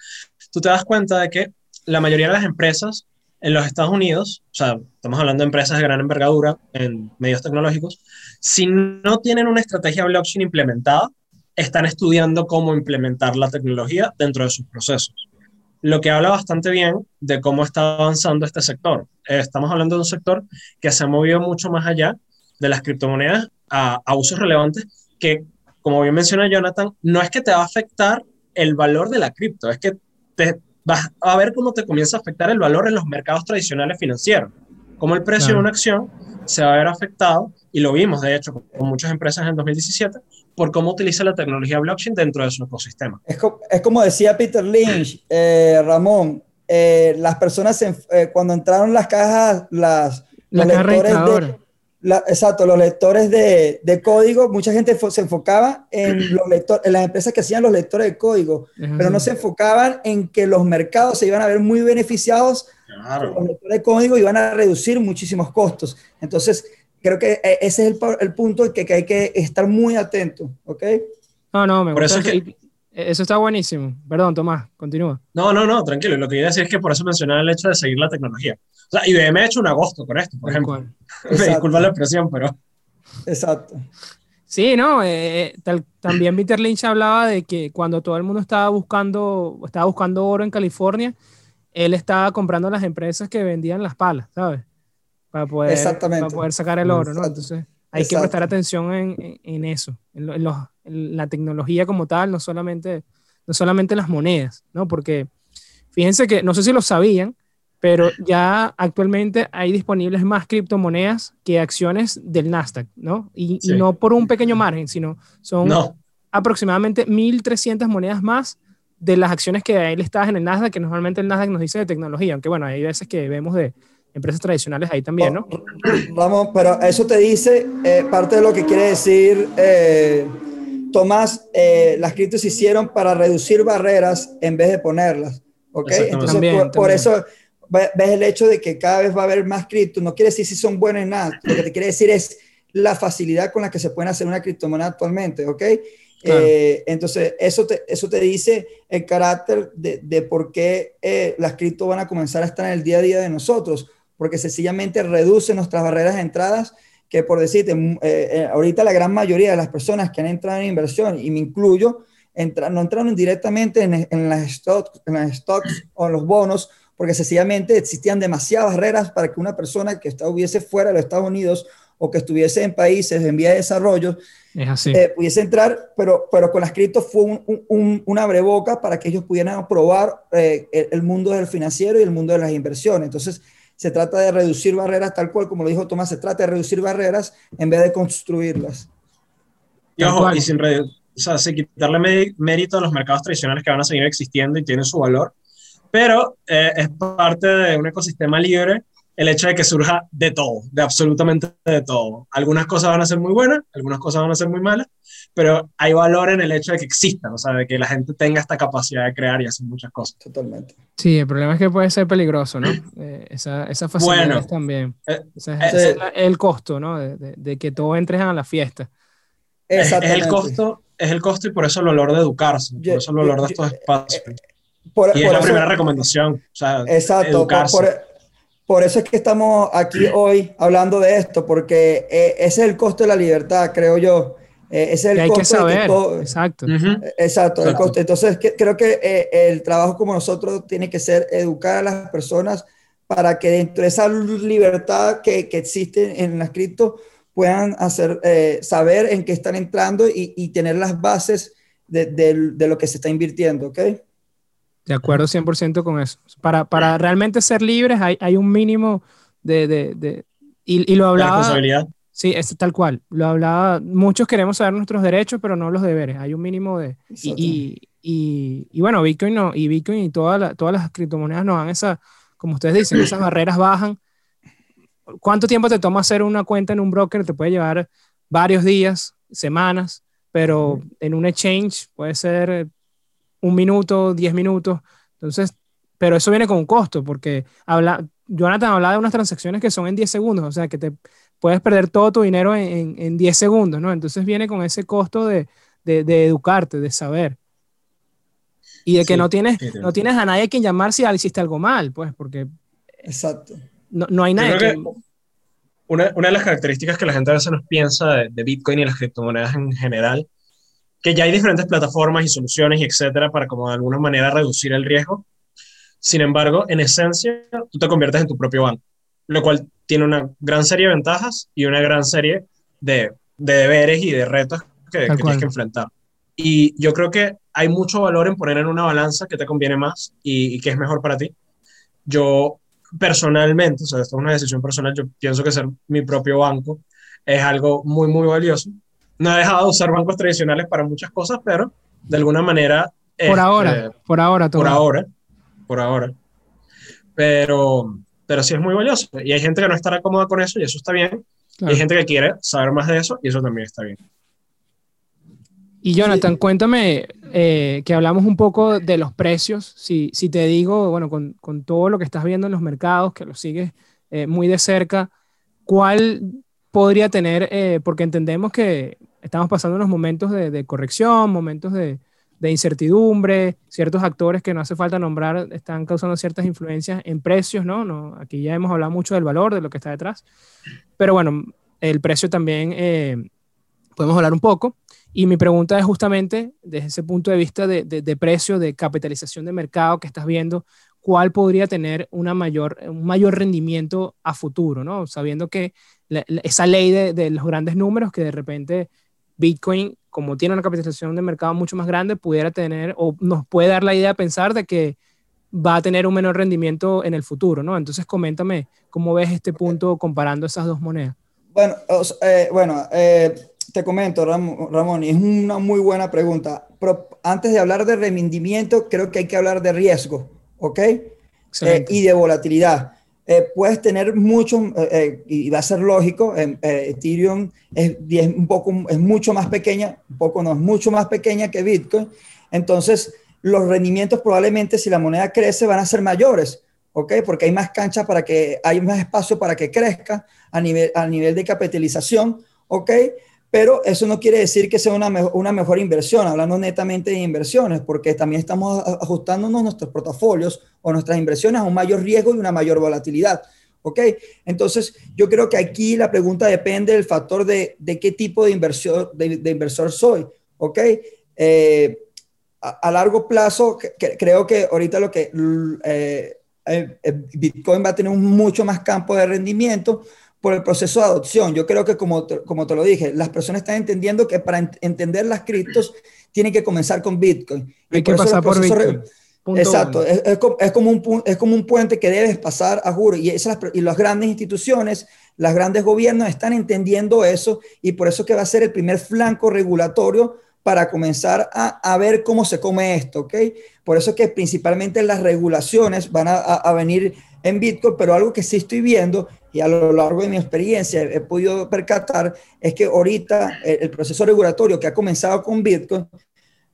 S2: tú te das cuenta de que la mayoría de las empresas en los Estados Unidos, o sea, estamos hablando de empresas de gran envergadura en medios tecnológicos, si no tienen una estrategia blockchain implementada, están estudiando cómo implementar la tecnología dentro de sus procesos. Lo que habla bastante bien de cómo está avanzando este sector. Estamos hablando de un sector que se ha movido mucho más allá de las criptomonedas a, a usos relevantes que, como bien menciona Jonathan, no es que te va a afectar el valor de la cripto, es que te vas a ver cómo te comienza a afectar el valor en los mercados tradicionales financieros. Cómo el precio de una acción se va a ver afectado, y lo vimos de hecho con muchas empresas en 2017, por cómo utiliza la tecnología blockchain dentro de su ecosistema.
S3: Es, es como decía Peter Lynch, *clears throat* eh, Ramón, eh, las personas eh, cuando entraron las cajas, las,
S1: los lectores de,
S3: exacto, los lectores de, de, código, mucha gente se enfocaba en, *clears throat* los lectores, en las empresas que hacían los lectores de código, pero no se enfocaban en que los mercados se iban a ver muy beneficiados claro. los lectores de código iban a reducir muchísimos costos. Entonces, creo que e, ese es el, el punto que, que, hay que estar muy atento, ¿ok?
S1: No, no, me Por gusta. Eso es que... Eso está buenísimo. Perdón, Tomás, continúa.
S2: No, no, no, tranquilo. Lo que iba a decir es que por eso mencionaba el hecho de seguir la tecnología. O sea, IBM ha hecho un agosto con esto, por ejemplo. *laughs* Me disculpa la expresión, pero...
S3: Exacto.
S1: Sí, no, eh, también Peter Lynch hablaba de que cuando todo el mundo estaba buscando, estaba buscando oro en California, él estaba comprando las empresas que vendían las palas, ¿sabes? Para poder, para poder sacar el oro, ¿no? Entonces hay que prestar atención en, en eso, en, en, la tecnología como tal, no solamente, no solamente las monedas, ¿no? Porque fíjense que, no sé si lo sabían, pero ya actualmente hay disponibles más criptomonedas que acciones del Nasdaq, ¿no? Y, no por un pequeño margen, sino son aproximadamente 1.300 monedas más de las acciones que hay listadas en el Nasdaq, que normalmente el Nasdaq nos dice de tecnología, aunque bueno, hay veces que vemos de empresas tradicionales ahí también, ¿no?
S3: Vamos, pero eso te dice eh, parte de lo que quiere decir eh, Tomás, eh, las criptos se hicieron para reducir barreras en vez de ponerlas, ¿ok? Entonces, por eso ves el hecho de que cada vez va a haber más cripto, no quiere decir si son buenas en nada, lo que te quiere decir es la facilidad con la que se pueden hacer una criptomoneda actualmente, ¿ok? Eh, entonces, eso te, eso te dice el carácter de, de por qué eh, las cripto van a comenzar a estar en el día a día de nosotros, porque sencillamente reduce nuestras barreras de entradas, que por decirte, mm, eh, ahorita la gran mayoría de las personas que han entrado en inversión, y me incluyo, no entraron directamente en, en, las stocks, en las stocks o en los bonos, porque sencillamente existían demasiadas barreras para que una persona que estuviese fuera de los Estados Unidos o que estuviese en países en vía de desarrollo eh, pudiese entrar, pero, pero con las cripto fue un, un, un abreboca para que ellos pudieran probar eh, el, mundo del financiero y el mundo de las inversiones. Entonces, se trata de reducir barreras tal cual, como lo dijo Tomás, se trata de reducir barreras en vez de construirlas.
S2: Y ojo, y sin, o sea, sin quitarle mérito a los mercados tradicionales que van a seguir existiendo y tienen su valor, pero eh, es parte de un ecosistema libre el hecho de que surja de todo, de absolutamente de todo. Algunas cosas van a ser muy buenas, algunas cosas van a ser muy malas, pero hay valor en el hecho de que existan, o sea, de que la gente tenga esta capacidad de crear y hacer muchas cosas.
S3: Totalmente.
S1: Sí, el problema es que puede ser peligroso, ¿no? *clears throat* Eh, esa, esa facilidad bueno, también. Eh, ese es el costo, ¿no? De, de, que todo entre a la fiesta.
S2: Es, es, el costo, es el costo y por eso el valor de educarse, por eso el valor de estos espacios y es la primera recomendación.
S3: exacto. Por, eso es que estamos aquí hoy hablando de esto, porque eh, ese es el costo de la libertad, creo yo. Eh, ese es el costo.
S1: Que saber. exacto.
S3: exacto. El costo. Entonces, creo que eh, el trabajo como nosotros tiene que ser educar a las personas para que dentro de esa libertad que, que existe en las cripto puedan hacer, saber en qué están entrando y, y tener las bases de, de, de, lo que se está invirtiendo, ¿ok?
S1: De acuerdo 100% con eso. Para, para realmente ser libres hay, hay un mínimo de... de, de y, y, lo hablaba...
S2: responsabilidad.
S1: Sí, es tal cual. Lo hablaba... Muchos queremos saber nuestros derechos, pero no los deberes. Hay un mínimo de... Y, y, y, bueno, Bitcoin no, y Bitcoin y toda la, todas las criptomonedas no dan esa, como ustedes dicen, esas barreras bajan. ¿Cuánto tiempo te toma hacer una cuenta en un broker? Te puede llevar varios días, semanas, pero en un exchange puede ser un minuto, diez minutos. Entonces, pero eso viene con un costo, porque habla, Jonathan hablaba de unas transacciones que son en 10 segundos, o sea, que te puedes perder todo tu dinero en, en 10 segundos, ¿no? Entonces viene con ese costo de, de, educarte, de saber. Y de que no, tienes, no tienes a nadie a quien llamar si hiciste algo mal, pues, porque...
S3: Exacto.
S1: No, no hay nadie que...
S2: Una, una, de las características que la gente a veces nos piensa de, de Bitcoin y las criptomonedas en general que ya hay diferentes plataformas y soluciones y etcétera para como de alguna manera reducir el riesgo. Sin embargo, en esencia, tú te conviertes en tu propio banco, lo cual tiene una gran serie de ventajas y una gran serie de, de deberes y de retos que, que tienes que enfrentar. Y yo creo que hay mucho valor en poner en una balanza que te conviene más y, y que es mejor para ti. Yo personalmente, o sea, esto es una decisión personal, yo pienso que ser mi propio banco es algo muy, muy valioso no he dejado de usar bancos tradicionales para muchas cosas, pero de alguna manera...
S1: Por este, ahora, por ahora.
S2: Por ahora, por ahora. Pero, pero sí es muy valioso. Y hay gente que no estará cómoda con eso y eso está bien. Y hay gente que quiere saber más de eso y eso también está bien.
S1: Y Jonathan, cuéntame eh, que hablamos un poco de los precios. Si, si te digo, bueno, con, con, todo lo que estás viendo en los mercados, que lo sigues eh, muy de cerca, ¿cuál podría tener, eh, porque entendemos que estamos pasando unos momentos de, corrección, momentos de, de incertidumbre, ciertos actores que no hace falta nombrar están causando ciertas influencias en precios, ¿no? no aquí ya hemos hablado mucho del valor, de lo que está detrás, pero bueno, el precio también eh, podemos hablar un poco. Y mi pregunta es justamente desde ese punto de vista de, de, precio, de capitalización de mercado que estás viendo, ¿cuál podría tener una mayor, un mayor rendimiento a futuro, ¿no? Sabiendo que esa ley de, de los grandes números que de repente Bitcoin, como tiene una capitalización de mercado mucho más grande, pudiera tener o nos puede dar la idea de pensar de que va a tener un menor rendimiento en el futuro, ¿no? Entonces, coméntame cómo ves este punto comparando esas dos monedas.
S3: Bueno, eh, bueno eh, te comento, Ramón, y es una muy buena pregunta. Pero antes de hablar de rendimiento, creo que hay que hablar de riesgo, ¿ok? Eh, y de volatilidad. Eh, puedes tener mucho, eh, eh, y va a ser lógico, Ethereum es, un poco, es mucho más pequeña, un poco no, es mucho más pequeña que Bitcoin, entonces los rendimientos probablemente si la moneda crece van a ser mayores, ¿ok? Porque hay más cancha para que, hay más espacio para que crezca a nivel, a nivel de capitalización, ¿ok? Pero eso no quiere decir que sea una, una mejor inversión, hablando netamente de inversiones, porque también estamos ajustándonos nuestros portafolios o nuestras inversiones a un mayor riesgo y una mayor volatilidad. ¿Ok? Entonces, yo creo que aquí la pregunta depende del factor de, de qué tipo de, inversión, de, inversor soy. ¿Ok? Eh, a, largo plazo, creo que ahorita lo que eh, eh, Bitcoin va a tener mucho más campo de rendimiento por el proceso de adopción. Yo creo que, como te, como te lo dije, las personas están entendiendo que para entender las criptos tienen que comenzar con Bitcoin.
S1: Hay que pasar por Bitcoin.
S3: Exacto, es, es, como un, es como un puente que debes pasar a juro. Y, esas, y las grandes instituciones, las grandes gobiernos están entendiendo eso y por eso que va a ser el primer flanco regulatorio para comenzar a, a ver cómo se come esto, ¿ok? Por eso que principalmente las regulaciones van a, a venir en Bitcoin, pero algo que sí estoy viendo y a lo largo de mi experiencia he podido percatar es que ahorita el, proceso regulatorio que ha comenzado con Bitcoin,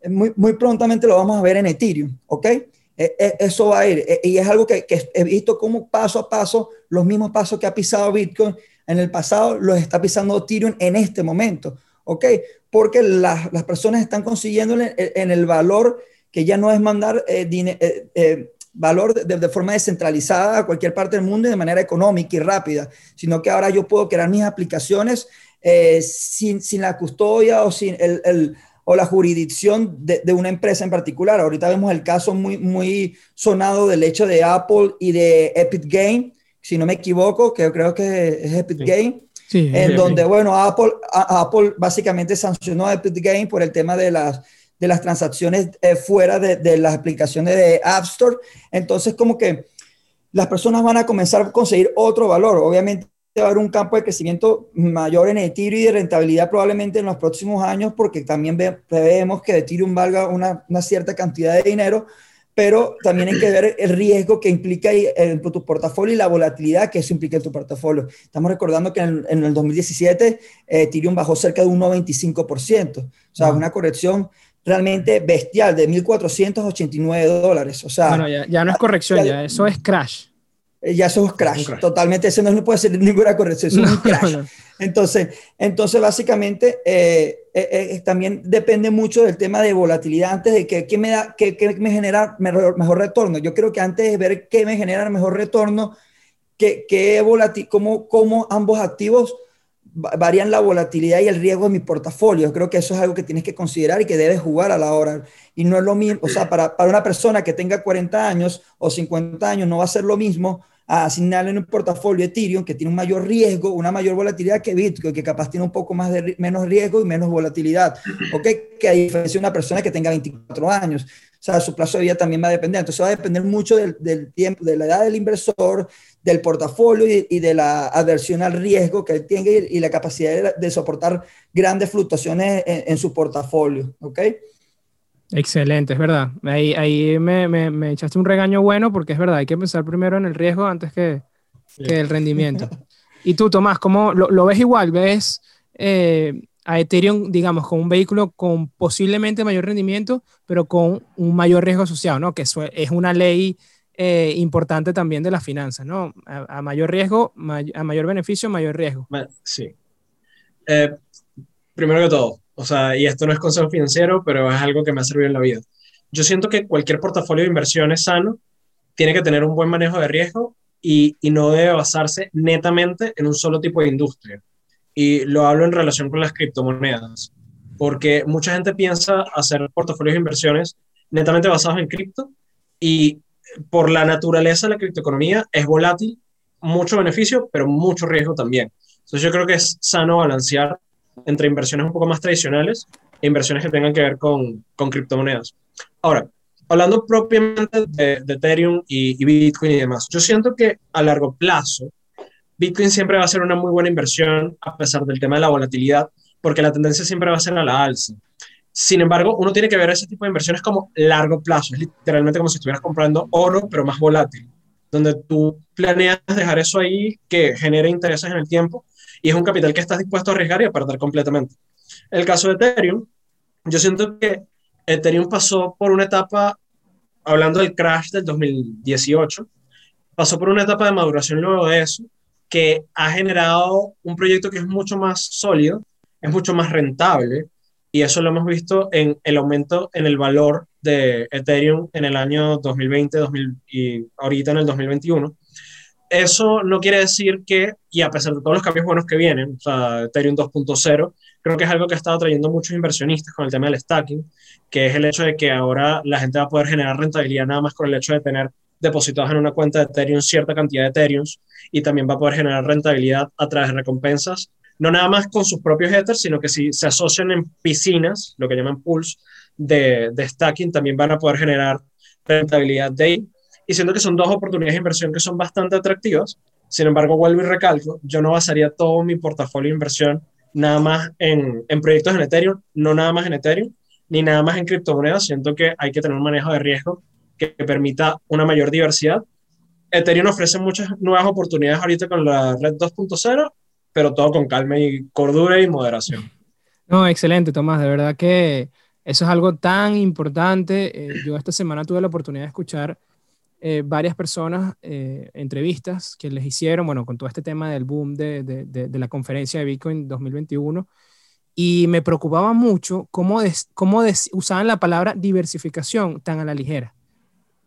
S3: muy, muy prontamente lo vamos a ver en Ethereum, ¿ok? E, e, eso va a ir. E, y es algo que, que, he visto como paso a paso, los mismos pasos que ha pisado Bitcoin en el pasado, los está pisando Ethereum en este momento, ¿ok? Porque las, las personas están consiguiendo en, el valor que ya no es mandar eh. Eh, eh, valor de, forma descentralizada a cualquier parte del mundo y de manera económica y rápida, sino que ahora yo puedo crear mis aplicaciones eh, sin, sin, la custodia o sin el, el o la jurisdicción de, de, una empresa en particular. Ahorita vemos el caso muy, muy sonado del hecho de Apple y de Epic Game, si no me equivoco, que creo que es Epic Game, en donde, bueno, Apple, Apple básicamente sancionó a Epic Game por el tema de las de las transacciones eh, fuera de, las aplicaciones de App Store. Entonces, como que las personas van a comenzar a conseguir otro valor. Obviamente va a haber un campo de crecimiento mayor en Ethereum y de rentabilidad probablemente en los próximos años, porque también vemos que Ethereum valga una, cierta cantidad de dinero, pero también hay que ver el riesgo que implica en tu portafolio y la volatilidad que eso implica en tu portafolio. Estamos recordando que en, el 2017 Ethereum bajó cerca de un 95%, o sea, una corrección realmente bestial de 1.489 dólares. O sea,
S1: bueno, ya, no es corrección, ya, eso es crash.
S3: Eh, ya eso es crash, totalmente. Eso no puede ser *laughs* ninguna corrección, eso es un crash. Entonces, entonces básicamente, eh, eh, también depende mucho del tema de volatilidad antes de que, me, da, que, me genera mejor, mejor, retorno. Yo creo que antes de ver qué me genera mejor retorno, qué, qué cómo, cómo ambos activos varían la volatilidad y el riesgo de mi portafolio. creo que eso es algo que tienes que considerar y que debes jugar a la hora. Y no es lo mismo, o sea, para, para una persona que tenga 40 años o 50 años no va a ser lo mismo a asignarle en un portafolio Ethereum que tiene un mayor riesgo, una mayor volatilidad que Bitcoin, que capaz tiene un poco más de menos riesgo y menos volatilidad. ¿Ok? Que a diferencia de una persona que tenga 24 años. O sea, su plazo de vida también va a depender. Entonces va a depender mucho del, del tiempo, de la edad del inversor, del portafolio y, de la adversión al riesgo que él tenga y, la capacidad de, soportar grandes fluctuaciones en, su portafolio. ¿Ok?
S1: Excelente, es verdad. Ahí, ahí me, me, echaste un regaño bueno porque es verdad, hay que pensar primero en el riesgo antes que, que el rendimiento. *laughs* y tú, Tomás, ¿cómo lo, lo ves igual? ¿Ves eh, a Ethereum, digamos, con un vehículo con posiblemente mayor rendimiento, pero con un mayor riesgo asociado, ¿no? Que eso es una ley eh, importante también de las finanzas, ¿no? A, mayor riesgo, a mayor beneficio, mayor riesgo.
S2: Sí. Eh, primero que todo, o sea, y esto no es consejo financiero, pero es algo que me ha servido en la vida. Yo siento que cualquier portafolio de inversiones sano tiene que tener un buen manejo de riesgo y, y no debe basarse netamente en un solo tipo de industria. Y lo hablo en relación con las criptomonedas, porque mucha gente piensa hacer portafolios de inversiones netamente basados en cripto y por la naturaleza de la criptoeconomía es volátil, mucho beneficio, pero mucho riesgo también. Entonces yo creo que es sano balancear entre inversiones un poco más tradicionales e inversiones que tengan que ver con, con criptomonedas. Ahora, hablando propiamente de, Ethereum y, Bitcoin y demás, yo siento que a largo plazo, Bitcoin siempre va a ser una muy buena inversión a pesar del tema de la volatilidad, porque la tendencia siempre va a ser a la alza. Sin embargo, uno tiene que ver ese tipo de inversiones como largo plazo, es literalmente como si estuvieras comprando oro, pero más volátil, donde tú planeas dejar eso ahí que genere intereses en el tiempo y es un capital que estás dispuesto a arriesgar y a perder completamente. El caso de Ethereum, yo siento que Ethereum pasó por una etapa, hablando del crash del 2018, pasó por una etapa de maduración luego de eso, que ha generado un proyecto que es mucho más sólido, es mucho más rentable, y eso lo hemos visto en el aumento en el valor de Ethereum en el año 2020 2000, y ahorita en el 2021. Eso no quiere decir que, y a pesar de todos los cambios buenos que vienen, o sea, Ethereum 2.0, creo que es algo que ha estado trayendo muchos inversionistas con el tema del stacking, que es el hecho de que ahora la gente va a poder generar rentabilidad nada más con el hecho de tener depositados en una cuenta de Ethereum cierta cantidad de Ethereum y también va a poder generar rentabilidad a través de recompensas, no nada más con sus propios Ethers, sino que si se asocian en piscinas, lo que llaman pools de, de stacking, también van a poder generar rentabilidad de ahí y siento que son dos oportunidades de inversión que son bastante atractivas. Sin embargo, vuelvo y recalco, yo no basaría todo mi portafolio de inversión nada más en, en proyectos en Ethereum, no nada más en Ethereum, ni nada más en criptomonedas. Siento que hay que tener un manejo de riesgo que permita una mayor diversidad. Ethereum ofrece muchas nuevas oportunidades ahorita con la red 2.0, pero todo con calma y cordura y moderación.
S1: No, excelente, Tomás. De verdad que eso es algo tan importante. Eh, yo esta semana tuve la oportunidad de escuchar eh, varias personas, eh, entrevistas que les hicieron, bueno, con todo este tema del boom de, de, de, la conferencia de Bitcoin 2021, y me preocupaba mucho cómo, cómo usaban la palabra diversificación tan a la ligera,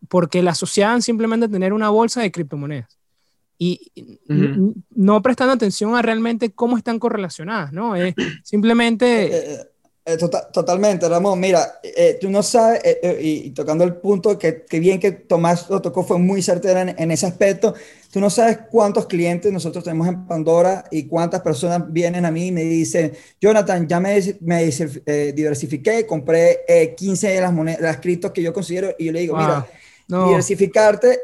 S1: porque la asociaban simplemente a tener una bolsa de criptomonedas y no prestando atención a realmente cómo están correlacionadas, ¿no? Es simplemente...
S3: Eh, eh, tota-, totalmente, Ramón. Mira, eh, tú no sabes, eh, y, tocando el punto que, que, bien que Tomás lo tocó, fue muy certero en, ese aspecto. Tú no sabes cuántos clientes nosotros tenemos en Pandora y cuántas personas vienen a mí y me dicen, Jonathan, ya me, me diversifiqué, compré 15 de las monedas, las criptos que yo considero, y yo le digo, mira, diversificarte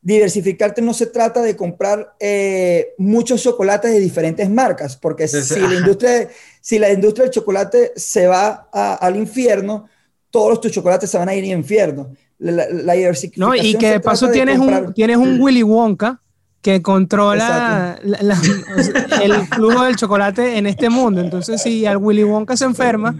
S3: diversificarte no se trata de comprar eh, muchos chocolates de diferentes marcas, porque si, la industria, si la industria del chocolate se va al infierno, todos tus chocolates se van a ir al infierno. La,
S1: diversificación. No, y que de paso tienes, un, tienes un Willy Wonka que controla *laughs* el flujo del chocolate en este mundo. Entonces, si al Willy Wonka se enferma,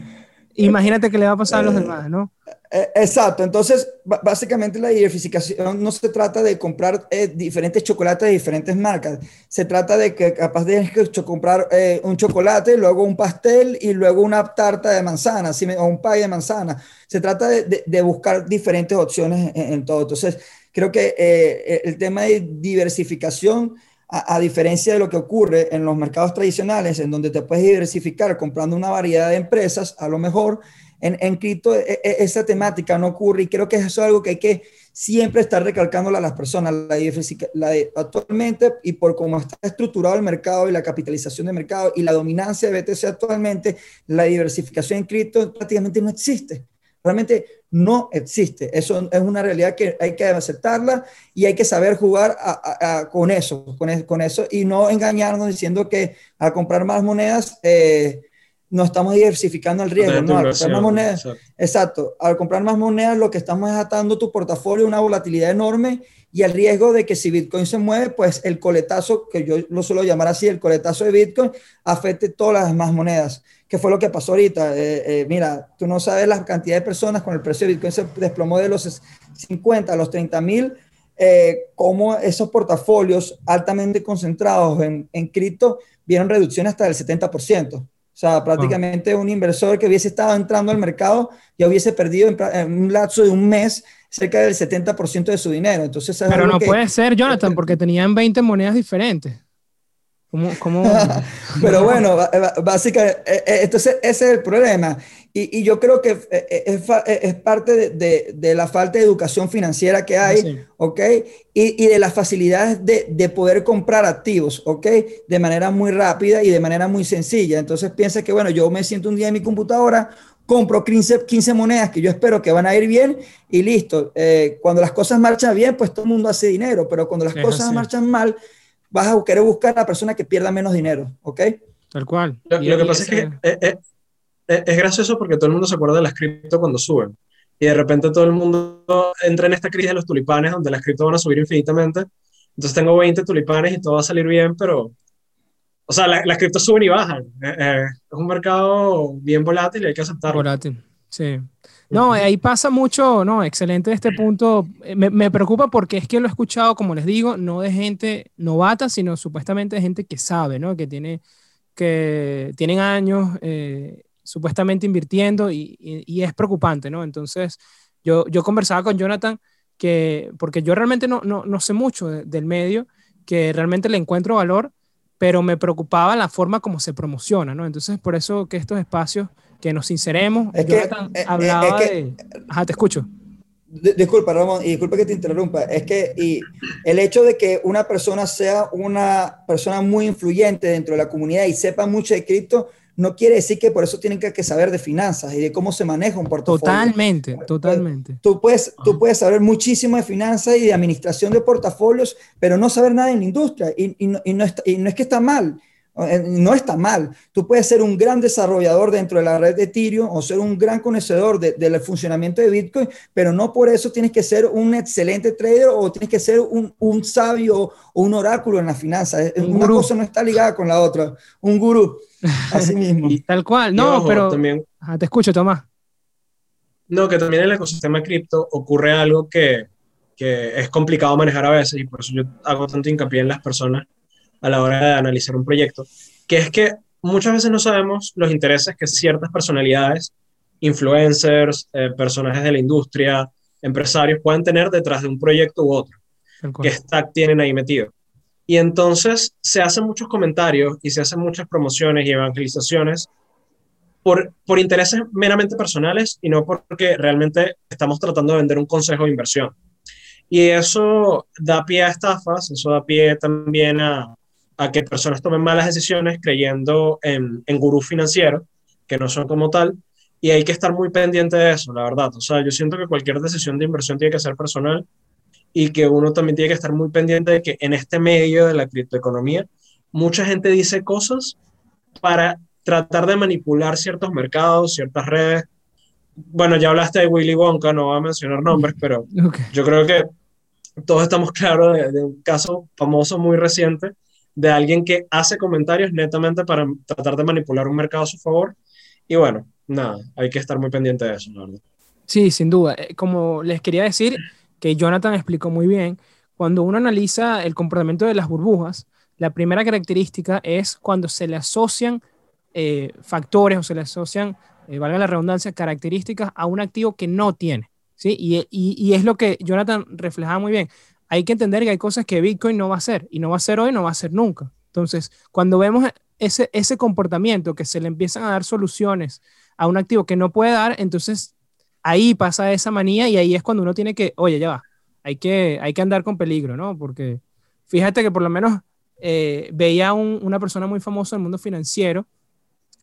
S1: imagínate qué le va a pasar a los demás, ¿no?
S3: Eh, exacto, entonces básicamente la diversificación no se trata de comprar eh, diferentes chocolates de diferentes marcas, se trata de que capaz de comprar eh, un chocolate, luego un pastel y luego una tarta de manzana o un pie de manzana. Se trata de, buscar diferentes opciones en, todo. Entonces, creo que el tema de diversificación, a, diferencia de lo que ocurre en los mercados tradicionales, en donde te puedes diversificar comprando una variedad de empresas, a lo mejor en, cripto e, e, esa temática no ocurre y creo que eso es algo que hay que siempre estar recalcándolo a las personas. La, la actualmente y por cómo está estructurado el mercado y la capitalización de mercado y la dominancia de BTC actualmente, la diversificación en cripto prácticamente no existe. Realmente no existe. Eso es una realidad que hay que aceptarla y hay que saber jugar con eso, con, con, eso y no engañarnos diciendo que al comprar más monedas eh, no estamos diversificando el riesgo, no, al comprar más monedas, exacto. al comprar más monedas lo que estamos es atando tu portafolio a una volatilidad enorme y el riesgo de que si Bitcoin se mueve, pues el coletazo, que yo lo suelo llamar así, el coletazo de Bitcoin, afecte todas las demás monedas. ¿Qué fue lo que pasó ahorita? Eh, eh, mira, tú no sabes la cantidad de personas con el precio de Bitcoin se desplomó de los 50 a los 30 mil, eh, cómo esos portafolios altamente concentrados en, en cripto vieron reducción hasta del 70%. O sea, prácticamente un inversor que hubiese estado entrando al mercado ya hubiese perdido en, un lapso de un mes cerca del 70% de su dinero. Entonces,
S1: Pero no puede ser, Jonathan, *laughs* porque tenían 20 monedas diferentes. ¿Cómo, cómo? *laughs*
S3: Pero bueno, básicamente, eh, eh, entonces ese es el problema. Y, y yo creo que eh, es, es parte de, de, la falta de educación financiera que hay, ¿ok? Y, y, de las facilidades de, de, poder comprar activos, ¿ok? De manera muy rápida y de manera muy sencilla. Entonces piensa que, bueno, yo me siento un día en mi computadora, compro 15, 15 monedas que yo espero que van a ir bien y listo. cuando las cosas marchan bien, pues todo el mundo hace dinero, pero cuando las cosas marchan mal, vas a querer buscar a la persona que pierda menos dinero, ¿ok?
S1: Tal cual.
S2: Lo, que pasa es que eh, eh, eh, es, gracioso porque todo el mundo se acuerda de las cripto cuando suben. Y de repente todo el mundo entra en esta crisis de los tulipanes donde las cripto van a subir infinitamente. Entonces tengo 20 tulipanes y todo va a salir bien, pero... O sea, las criptos suben y bajan. es un mercado bien volátil y hay que aceptarlo.
S1: Volátil, sí. No, ahí pasa mucho, no, excelente este punto. Eh, me, preocupa porque es que lo he escuchado, como les digo, no de gente novata, sino supuestamente de gente que sabe, ¿no? Que, tiene, que tienen años eh, supuestamente invirtiendo y, es preocupante, ¿no? Entonces, yo, yo conversaba con Jonathan, que, porque yo realmente no, no, sé mucho del medio, que realmente le encuentro valor, pero me preocupaba la forma como se promociona, ¿no? Entonces, por eso que estos espacios que nos sinceremos. Es que, eh, hablaba de... Ajá, te escucho.
S3: Disculpa, Ramón, y disculpa que te interrumpa. Es que y el hecho de que una persona sea una persona muy influyente dentro de la comunidad y sepa mucho de cripto, no quiere decir que por eso tienen que, saber de finanzas y de cómo se maneja un portafolio.
S1: Totalmente, totalmente.
S3: Tú puedes, tú puedes saber muchísimo de finanzas y de administración de portafolios, pero no saber nada en la industria. Y, y, no, y no, y no es que está mal, eh, no está mal. Tú puedes ser un gran desarrollador dentro de la red de Ethereum o ser un gran conocedor del funcionamiento de Bitcoin, pero no por eso tienes que ser un excelente trader o tienes que ser un, un sabio o un oráculo en las finanzas. Una cosa no está ligada con la otra. Un gurú, así *laughs* mismo.
S1: Tal cual. No, pero... También, te escucho, Tomás.
S2: No, que también en el ecosistema cripto ocurre algo que, que es complicado manejar a veces y por eso yo hago tanto hincapié en las personas a la hora de analizar un proyecto, que es que muchas veces no sabemos los intereses que ciertas personalidades, influencers, eh, personajes de la industria, empresarios pueden tener detrás de un proyecto u otro, que stack tienen ahí metido. Y entonces se hacen muchos comentarios y se hacen muchas promociones y evangelizaciones por, por intereses meramente personales y no porque realmente estamos tratando de vender un consejo de inversión. Y eso da pie a estafas, eso da pie también a, a que personas tomen malas decisiones creyendo en, en gurús financieros, que no son como tal, y hay que estar muy pendiente de eso, la verdad. O sea, yo siento que cualquier decisión de inversión tiene que ser personal y que uno también tiene que estar muy pendiente de que en este medio de la criptoeconomía, mucha gente dice cosas para tratar de manipular ciertos mercados, ciertas redes. Bueno, ya hablaste de Willy Wonka, no voy a mencionar nombres, pero *laughs* yo creo que todos estamos *laughs* claros de, de un caso famoso muy reciente de alguien que hace comentarios netamente para tratar de manipular un mercado a su favor. Y bueno, nada, hay que estar muy pendiente de eso, verdad.
S1: Sí, sin duda. Eh, como les quería decir, que Jonathan explicó muy bien, cuando uno analiza el comportamiento de las burbujas, la primera característica es cuando se le asocian eh, factores o se le asocian, eh, valga la redundancia, características a un activo que no tiene. ¿sí? Y, y, y, es lo que Jonathan reflejaba muy bien hay que entender que hay cosas que Bitcoin no va a hacer y no va a ser hoy, no va a ser nunca. Entonces, cuando vemos ese, ese comportamiento que se le empiezan a dar soluciones a un activo que no puede dar, entonces ahí pasa esa manía y ahí es cuando uno tiene que, oye, ya va, hay que, hay que andar con peligro, ¿no? Porque fíjate que por lo menos eh, veía una persona muy famosa en el mundo financiero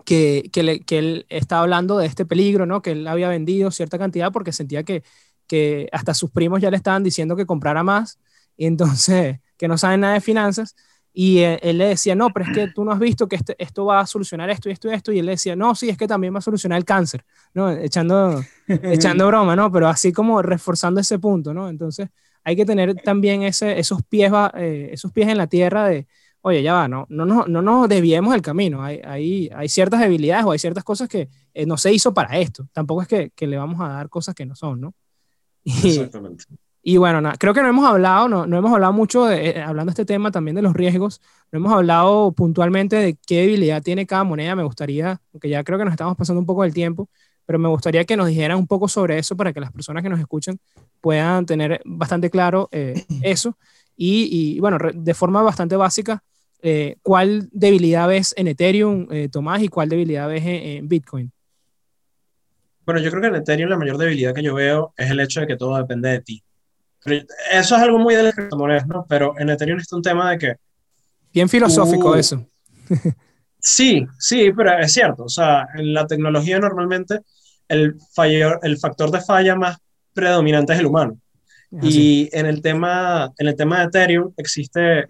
S1: que, que, que él estaba hablando de este peligro, ¿no? Que él había vendido cierta cantidad porque sentía que que hasta sus primos ya le estaban diciendo que comprara más, y entonces, *laughs* que no saben nada de finanzas, y eh, él, le decía, no, pero es que tú no has visto que este, esto va a solucionar esto y esto y esto, y él le decía, no, sí, es que también va a solucionar el cáncer, ¿no? Echando, *laughs* echando broma, ¿no? Pero así como reforzando ese punto, ¿no? Entonces, hay que tener también ese, esos, pies, eh, esos pies en la tierra de, oye, ya va, no, no, no, no nos desviemos el camino. Hay, hay, hay, ciertas debilidades o hay ciertas cosas que eh, no se hizo para esto. Tampoco es que, que, le vamos a dar cosas que no son, ¿no?
S2: Exactamente.
S1: Y bueno, nada, creo que no hemos hablado, no, no hemos hablado mucho, de, eh, hablando de este tema también de los riesgos, no hemos hablado puntualmente de qué debilidad tiene cada moneda. Me gustaría, aunque ya creo que nos estamos pasando un poco del tiempo, pero me gustaría que nos dijeran un poco sobre eso para que las personas que nos escuchan puedan tener bastante claro eh, *clears throat* eso. Y, y, bueno, de forma bastante básica, eh, ¿cuál debilidad ves en Ethereum, eh, Tomás, y cuál debilidad ves en, en, Bitcoin?
S2: Bueno, yo creo que en Ethereum la mayor debilidad que yo veo es el hecho de que todo depende de ti. Pero eso es algo muy de las criptomonedas, ¿no? Pero en Ethereum está un tema de que...
S1: Bien filosófico tú, eso. *laughs*
S2: sí, sí, pero es cierto. O sea, en la tecnología normalmente el, fallo, el factor de falla más predominante es el humano. Y en el, tema, en el tema de Ethereum existe,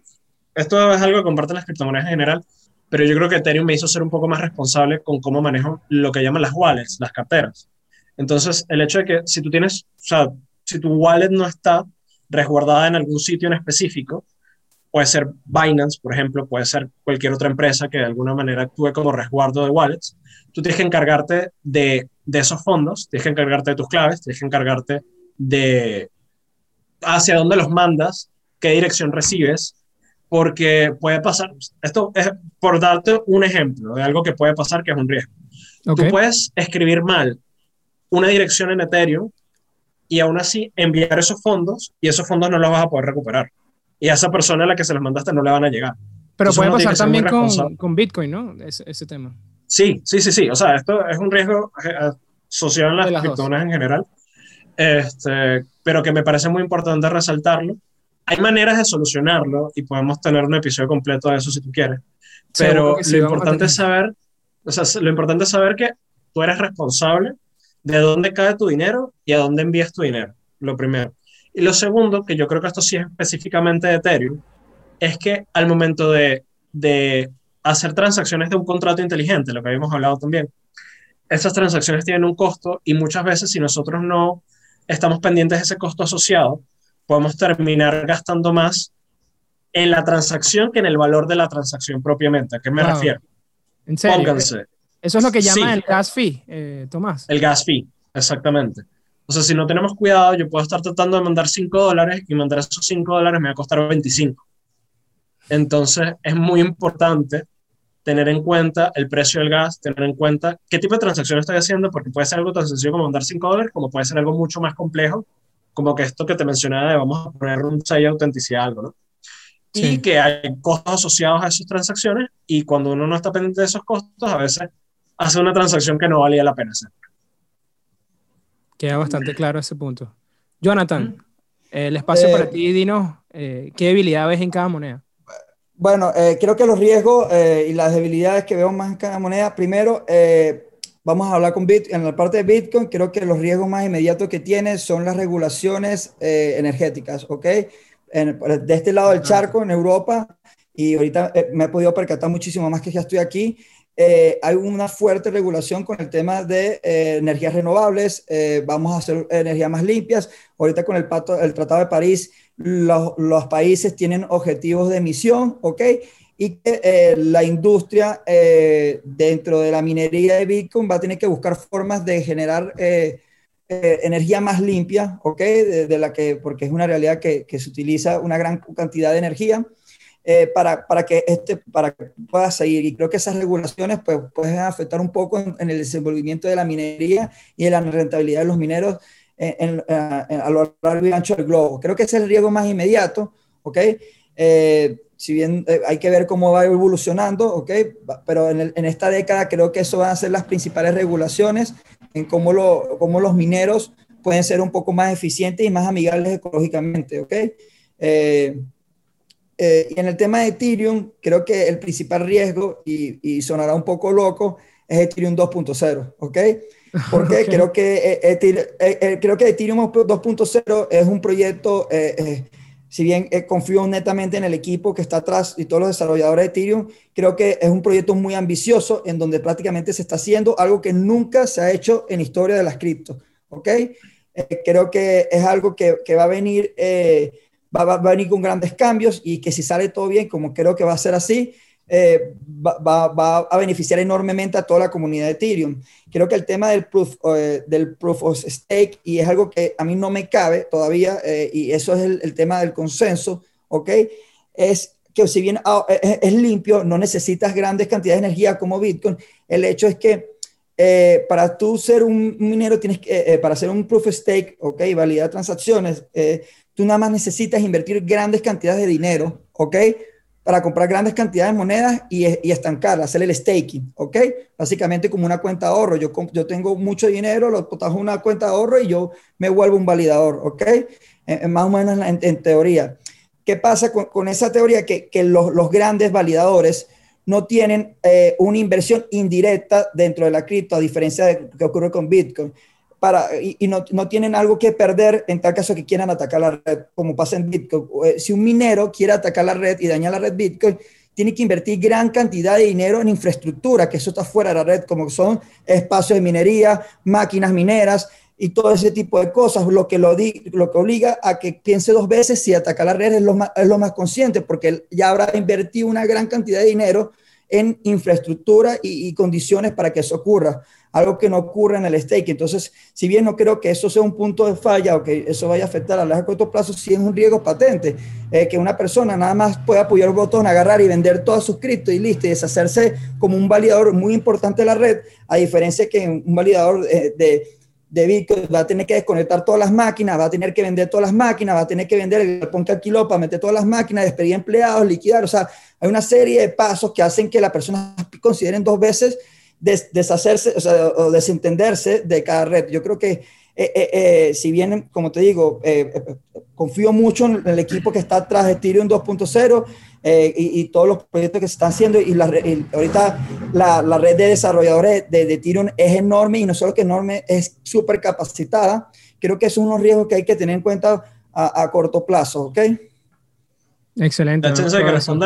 S2: esto es algo que comparten las criptomonedas en general, pero yo creo que Ethereum me hizo ser un poco más responsable con cómo manejo lo que llaman las wallets, las carteras. Entonces, el hecho de que si tu wallet no está resguardada en algún sitio en específico, puede ser Binance, por ejemplo, puede ser cualquier otra empresa que de alguna manera actúe como resguardo de wallets, tú tienes que encargarte de, de esos fondos, tienes que encargarte de tus claves, tienes que encargarte de hacia dónde los mandas, qué dirección recibes, porque puede pasar, esto es por darte un ejemplo de algo que puede pasar que es un riesgo. Okay. Tú puedes escribir mal una dirección en Ethereum y aún así enviar esos fondos y esos fondos no los vas a poder recuperar. Y a esa persona a la que se los mandaste no le van a llegar.
S1: Pero Entonces, puede pasar también con, con, Bitcoin, ¿no? Ese, ese, tema.
S2: Sí, sí, sí, sí. O sea, esto es un riesgo asociado en las, las criptomonedas en general. Este, pero que me parece muy importante resaltarlo. Hay maneras de solucionarlo y podemos tener un episodio completo de eso si tú quieres. Pero sí, lo importante es saber, o sea, lo importante es saber que tú eres responsable de dónde cae tu dinero y a dónde envías tu dinero, lo primero. Y lo segundo, que yo creo que esto sí es específicamente de Ethereum, es que al momento de, de hacer transacciones de un contrato inteligente, lo que habíamos hablado también, esas transacciones tienen un costo y muchas veces si nosotros no estamos pendientes de ese costo asociado, podemos terminar gastando más en la transacción que en el valor de la transacción propiamente. ¿A qué me wow. refiero?
S1: ¿En serio? Pónganse. Eso es lo que llaman sí. el gas fee, eh, Tomás.
S2: El gas fee, exactamente. O sea, si no tenemos cuidado, yo puedo estar tratando de mandar 5 dólares y mandar esos 5 dólares me va a costar 25. Entonces, es muy importante tener en cuenta el precio del gas, tener en cuenta qué tipo de transacción estoy haciendo, porque puede ser algo tan sencillo como mandar 5 dólares, como puede ser algo mucho más complejo, como que esto que te mencionaba de vamos a poner un sello de autenticidad algo, ¿no? Sí. Y que hay costos asociados a esas transacciones y cuando uno no está pendiente de esos costos, a veces hace una transacción que no valía la pena hacer.
S1: Queda bastante claro ese punto. Jonathan, el espacio eh, para ti, dinos, eh, ¿qué debilidad ves en cada moneda?
S3: Bueno, eh, creo que los riesgos eh, y las debilidades que veo más en cada moneda, primero, eh, vamos a hablar con Bitcoin. En la parte de Bitcoin, creo que los riesgos más inmediatos que tiene son las regulaciones eh, energéticas, ¿ok? En, de este lado del charco, en Europa, y ahorita eh, me he podido percatar muchísimo más que ya estoy aquí, eh, hay una fuerte regulación con el tema de eh, energías renovables, eh, vamos a hacer energías más limpias. Ahorita con el, pacto, el Tratado de París, los, los, países tienen objetivos de emisión, ¿ok? Y que eh, la industria eh, dentro de la minería de Bitcoin va a tener que buscar formas de generar energía más limpia, ¿ok? De, de, la que, porque es una realidad que, que se utiliza una gran cantidad de energía eh, para, para, que este, para que pueda seguir. Y creo que esas regulaciones pues, pueden afectar un poco en, en el desenvolvimiento de la minería y en la rentabilidad de los mineros en, en, en, a lo largo y ancho del globo. Creo que ese es el riesgo más inmediato, ¿ok? Eh, si bien eh, hay que ver cómo va evolucionando, ¿ok? Pero en, el, en, esta década creo que eso van a ser las principales regulaciones en cómo, lo, cómo los mineros pueden ser un poco más eficientes y más amigables ecológicamente, ¿ok? Eh, eh, y en el tema de Ethereum, creo que el principal riesgo, y, y sonará un poco loco, es Ethereum 2.0, ¿ok? *laughs* Porque okay. creo, que, Ethereum, creo que Ethereum 2.0 es un proyecto, si bien confío netamente en el equipo que está atrás y todos los desarrolladores de Ethereum, creo que es un proyecto muy ambicioso en donde prácticamente se está haciendo algo que nunca se ha hecho en historia de las cripto, ¿ok? creo que es algo que, va a venir va, va, a venir con grandes cambios y que si sale todo bien, como creo que va a ser así, eh, va, a beneficiar enormemente a toda la comunidad de Ethereum. Creo que el tema del proof, eh, of stake, y es algo que a mí no me cabe todavía, eh, y eso es el, tema del consenso, ¿ok? Es que si bien ah, es, limpio, no necesitas grandes cantidades de energía como Bitcoin, el hecho es que para tú ser un minero, tienes que, para hacer un proof of stake, ¿ok? Validar transacciones, tú nada más necesitas invertir grandes cantidades de dinero, ¿ok? Para comprar grandes cantidades de monedas y, y estancar, hacer el staking, ¿ok? Básicamente como una cuenta de ahorro. Yo, tengo mucho dinero, lo tajo una cuenta de ahorro y yo me vuelvo un validador, ¿ok? más o menos en, teoría. ¿Qué pasa con, esa teoría? Que, los, grandes validadores no tienen eh, una inversión indirecta dentro de la cripto, a diferencia de lo que ocurre con Bitcoin y, no, tienen algo que perder en tal caso que quieran atacar la red, como pasa en Bitcoin. Eh, si un minero quiere atacar la red y dañar la red Bitcoin, tiene que invertir gran cantidad de dinero en infraestructura, que eso está fuera de la red, como son espacios de minería, máquinas mineras y todo ese tipo de cosas, lo que, lo, lo que obliga a que piense dos veces si atacar la red es lo, más, es lo más consciente, porque ya habrá invertido una gran cantidad de dinero en infraestructura y condiciones para que eso ocurra algo que no ocurre en el stake. Entonces, si bien no creo que eso sea un punto de falla o que eso vaya a afectar a largo corto plazo, sí es un riesgo patente, eh, que una persona nada más pueda apoyar un botón, agarrar y vender todas sus cripto y listo, y deshacerse como un validador muy importante de la red, a diferencia que un validador eh, de, de Bitcoin va a tener que desconectar todas las máquinas, va a tener que vender todas las máquinas, va a tener que vender el galpón alquiló para meter todas las máquinas, despedir empleados, liquidar. O sea, hay una serie de pasos que hacen que la persona consideren dos veces deshacerse o, desentenderse de cada red. Yo creo que, eh, eh, eh, si bien, como te digo, confío mucho en el equipo que está atrás de Ethereum 2.0 y, todos los proyectos que se están haciendo, y, la, ahorita la, la, red de desarrolladores de, de, Ethereum es enorme y no solo que enorme, es súper capacitada. Creo que es unos riesgos que hay que tener en cuenta a, corto plazo, ¿ok?
S1: Excelente.
S2: que eso?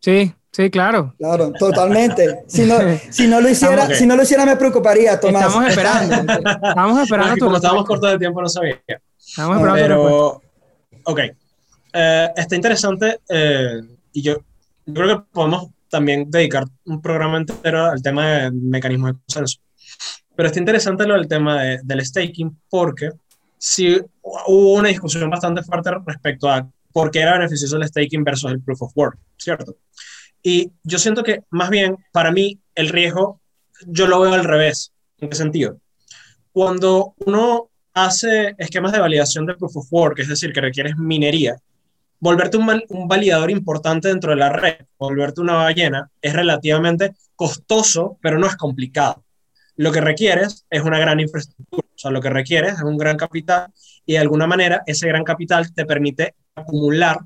S1: Sí, Sí, claro.
S3: Claro, totalmente. Si no, si no, lo, hiciera, si no lo hiciera, me preocuparía, Tomás.
S1: Estamos esperando. Estamos esperando.
S2: como estábamos cortos de tiempo, no sabía.
S1: Estamos esperando. Pero,
S2: ok. Eh, está interesante eh, y yo, yo, creo que podemos también dedicar un programa entero al tema de mecanismos de consenso. Pero está interesante lo del tema del staking porque sí hubo una discusión bastante fuerte respecto a por qué era beneficioso el staking versus el proof of work, ¿cierto? Y yo siento que más bien, para mí, el riesgo, yo lo veo al revés. ¿En qué sentido? Cuando uno hace esquemas de validación de proof of work, es decir, que requieres minería, volverte un, un, validador importante dentro de la red, volverte una ballena, es relativamente costoso, pero no es complicado. Lo que requieres es una gran infraestructura, o sea, lo que requieres es un gran capital y de alguna manera ese gran capital te permite acumular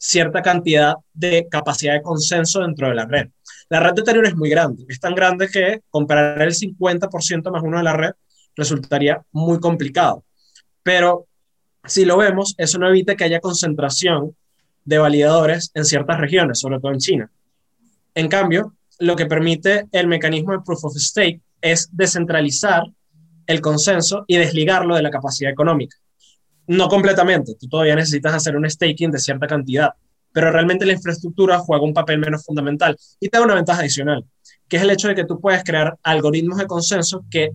S2: cierta cantidad de capacidad de consenso dentro de la red. La red de Ethereum es muy grande, es tan grande que comprar el 50% más uno de la red resultaría muy complicado. Pero si lo vemos, eso no evita que haya concentración de validadores en ciertas regiones, sobre todo en China. En cambio, lo que permite el mecanismo de proof of stake es descentralizar el consenso y desligarlo de la capacidad económica. No completamente, tú todavía necesitas hacer un staking de cierta cantidad, pero realmente la infraestructura juega un papel menos fundamental y te da una ventaja adicional, que es el hecho de que tú puedes crear algoritmos de consenso que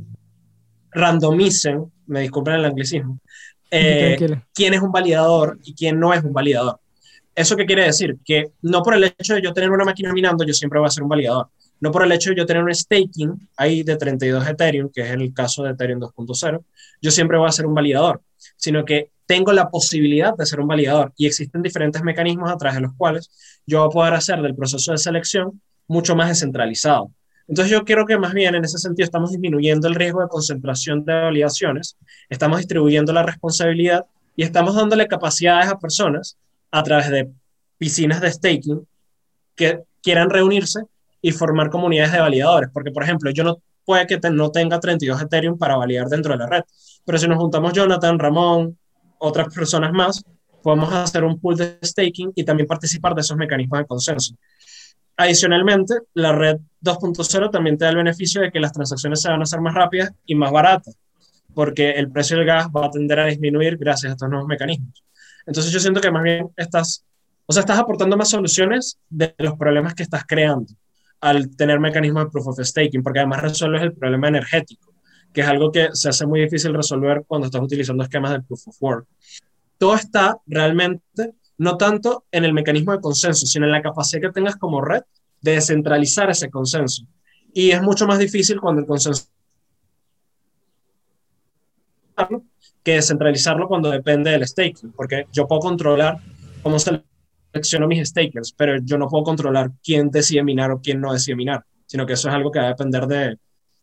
S2: randomicen, me disculpen el anglicismo, *laughs* eh, quién es un validador y quién no es un validador. ¿Eso qué quiere decir? Que no por el hecho de yo tener una máquina minando, yo siempre voy a ser un validador. No por el hecho de yo tener un staking ahí de 32 Ethereum, que es el caso de Ethereum 2.0, yo siempre voy a ser un validador sino que tengo la posibilidad de ser un validador y existen diferentes mecanismos a través de los cuales yo voy a poder hacer del proceso de selección mucho más descentralizado. Entonces yo creo que más bien en ese sentido estamos disminuyendo el riesgo de concentración de validaciones, estamos distribuyendo la responsabilidad y estamos dándole capacidades a personas a través de piscinas de staking que quieran reunirse y formar comunidades de validadores. Porque, por ejemplo, yo no puede que no tenga 32 Ethereum para validar dentro de la red, pero si nos juntamos Jonathan, Ramón, otras personas más, podemos hacer un pool de staking y también participar de esos mecanismos de consenso. Adicionalmente, la red 2.0 también te da el beneficio de que las transacciones se van a hacer más rápidas y más baratas, porque el precio del gas va a tender a disminuir gracias a estos nuevos mecanismos. Entonces yo siento que más bien estás O sea, estás aportando más soluciones de los problemas que estás creando al tener mecanismos de proof of staking, porque además resuelves el problema energético, que es algo que se hace muy difícil resolver cuando estás utilizando esquemas de proof of work. Todo está realmente no tanto en el mecanismo de consenso, sino en la capacidad que tengas como red de descentralizar ese consenso. Y es mucho más difícil cuando el consenso que descentralizarlo cuando depende del staking, porque yo puedo controlar cómo selecciono mis stakers, pero yo no puedo controlar quién decide minar o quién no decide minar, sino que eso es algo que va a depender de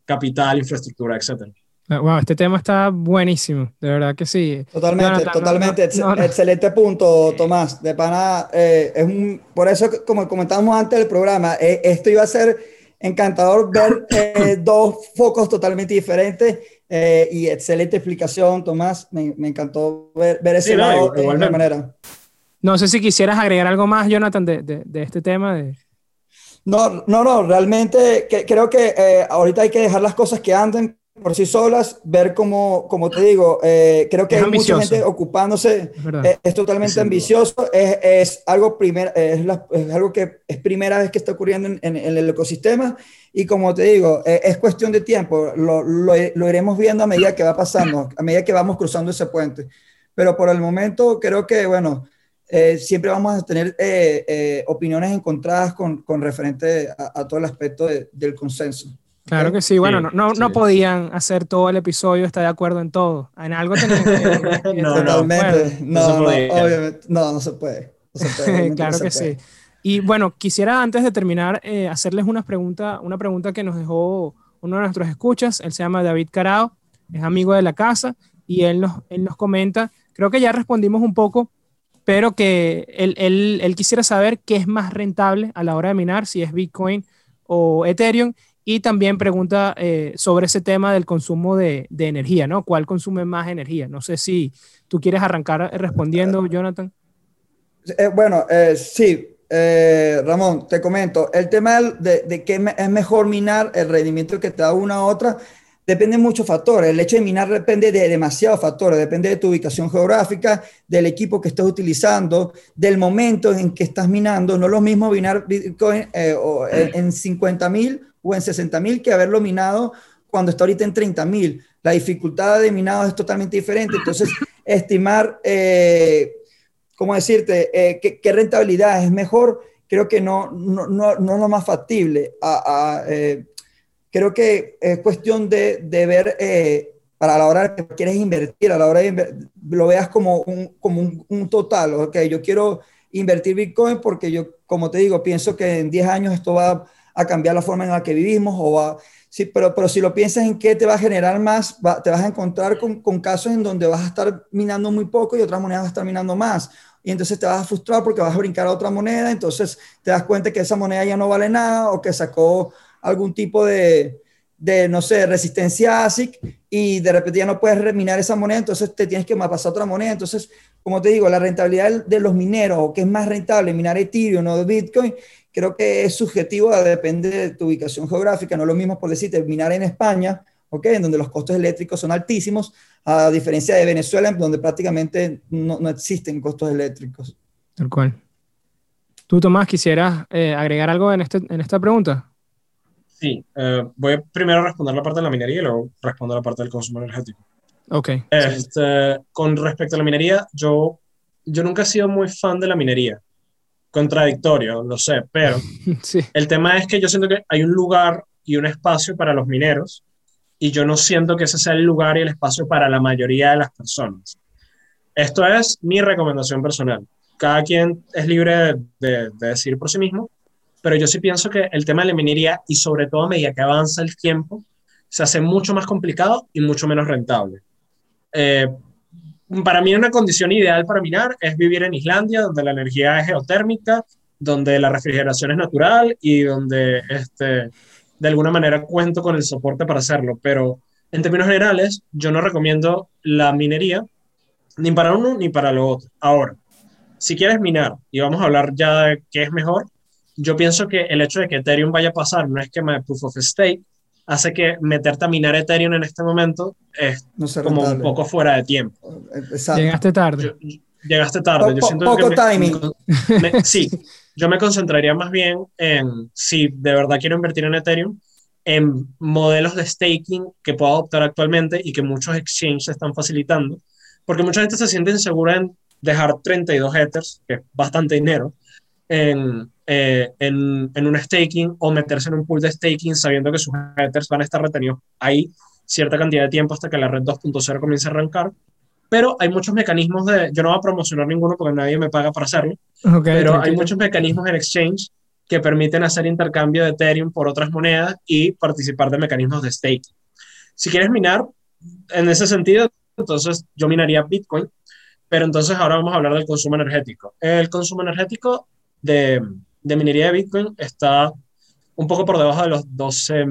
S2: capital, infraestructura, etc.
S1: Wow, ah, este tema está buenísimo, de verdad que sí.
S3: Totalmente, totalmente. Excelente punto, Tomás. De pana, eh, es un, por eso, como comentábamos antes del programa, eh, esto iba a ser encantador ver *coughs* eh, dos focos totalmente diferentes y excelente explicación, Tomás. Me, me encantó ver, ver ese lado de alguna manera.
S1: No sé si quisieras agregar algo más, Jonathan, de, de, de este tema. De...
S3: No, no, no, realmente que, creo que ahorita hay que dejar las cosas que anden por sí solas, ver cómo, como te digo, eh, creo que hay mucha gente ocupándose, eh, es, totalmente ambicioso, es, es algo primer, es, es, algo que es primera vez que está ocurriendo en, en, el ecosistema y como te digo, eh, es cuestión de tiempo, lo, lo, lo, iremos viendo a medida que va pasando, a medida que vamos cruzando ese puente, pero por el momento creo que, bueno, siempre vamos a tener opiniones encontradas con, con referente a, a, todo el aspecto del consenso.
S1: Claro que sí, bueno, no, no, podían hacer todo el episodio, está de acuerdo en todo. En algo tenían *laughs*
S3: que... no, Totalmente, no, no, obviamente, no, no se puede. *laughs*
S1: claro que sí. Y bueno, quisiera antes de terminar eh, hacerles una pregunta, una pregunta que nos dejó uno de nuestros escuchas, él se llama David Carao, es amigo de la casa y él nos, él nos comenta, creo que ya respondimos un poco, pero que él, él, él quisiera saber qué es más rentable a la hora de minar, si es Bitcoin o Ethereum, y también pregunta eh, sobre ese tema del consumo de, de, energía, ¿no? ¿Cuál consume más energía? No sé si tú quieres arrancar respondiendo, Jonathan.
S3: Eh, bueno, eh, sí, Ramón, te comento, el tema de, de que es mejor minar el rendimiento que te da una u otra, depende de muchos factores. El hecho de minar depende de demasiados factores. Depende de tu ubicación geográfica, del equipo que estés utilizando, del momento en que estás minando. No es lo mismo minar Bitcoin en 50 mil o en 60 mil que haberlo minado cuando está ahorita en 30 mil. La dificultad de minado es totalmente diferente. Entonces, *laughs* estimar, eh, ¿cómo decirte?, eh, ¿qué, rentabilidad es mejor, creo que no, no, no, no es lo más factible. Eh, creo que es cuestión de, de ver para la hora que quieres invertir, a la hora de lo veas como un, como un, un, total, ok, yo quiero invertir Bitcoin porque yo, como te digo, pienso que en 10 años esto va a cambiar la forma en la que vivimos o va, sí, pero, pero si lo piensas en qué te va a generar más, te vas a encontrar con, con, casos en donde vas a estar minando muy poco y otras monedas vas a estar minando más. Y entonces te vas a frustrar porque vas a brincar a otra moneda, entonces te das cuenta que esa moneda ya no vale nada o que sacó algún tipo de, de no sé, resistencia ASIC y de repente ya no puedes reminar esa moneda, entonces te tienes que pasar otra moneda. Entonces, como te digo, la rentabilidad de los mineros, o que es más rentable minar Ethereum o Bitcoin, creo que es subjetivo, depende de tu ubicación geográfica. No es lo mismo, por decir, terminar en España, ¿ok? En donde los costos eléctricos son altísimos, a diferencia de Venezuela, en donde prácticamente no, no existen costos eléctricos.
S1: Tal cual. ¿Tú, Tomás, quisieras eh, agregar algo en, este, en esta pregunta?
S2: Sí, eh, voy a primero responder la parte de la minería y luego responder la parte del consumo energético.
S1: Ok.
S2: Este, con respecto a la minería, yo, yo nunca he sido muy fan de la minería contradictorio, lo sé, pero *laughs* el tema es que yo siento que hay un lugar y un espacio para los mineros y yo no siento que ese sea el lugar y el espacio para la mayoría de las personas. Esto es mi recomendación personal. Cada quien es libre de, decir por sí mismo, pero yo sí pienso que el tema de la minería y sobre todo a medida que avanza el tiempo, se hace mucho más complicado y mucho menos rentable. Eh, para mí una condición ideal para minar es vivir en Islandia, donde la energía es geotérmica, donde la refrigeración es natural y donde este, de alguna manera cuento con el soporte para hacerlo. Pero en términos generales, yo no recomiendo la minería ni para uno ni para lo otro. Ahora, si quieres minar, y vamos a hablar ya de qué es mejor, yo pienso que el hecho de que Ethereum vaya a pasar un esquema de proof of stake hace que meterte a minar Ethereum en este momento es como un poco fuera de tiempo.
S1: Exacto. Llegaste tarde.
S2: llegaste tarde. yo siento
S3: poco
S2: que
S3: timing.
S2: sí, yo me concentraría más bien en, si de verdad quiero invertir en Ethereum, en modelos de staking que puedo adoptar actualmente y que muchos exchanges están facilitando, porque mucha gente se siente insegura en dejar 32 Ethers, que es bastante dinero, en, eh, en, en, un staking o meterse en un pool de staking sabiendo que sus Ethers van a estar retenidos ahí cierta cantidad de tiempo hasta que la red 2.0 comience a arrancar. Pero hay muchos mecanismos de, yo no voy a promocionar ninguno porque nadie me paga para hacerlo, pero hay muchos mecanismos en exchange que permiten hacer intercambio de Ethereum por otras monedas y participar de mecanismos de staking. Si quieres minar, en ese sentido, entonces yo minaría Bitcoin, pero entonces ahora vamos a hablar del consumo energético. El consumo energético de, de minería de Bitcoin está un poco por debajo de los 12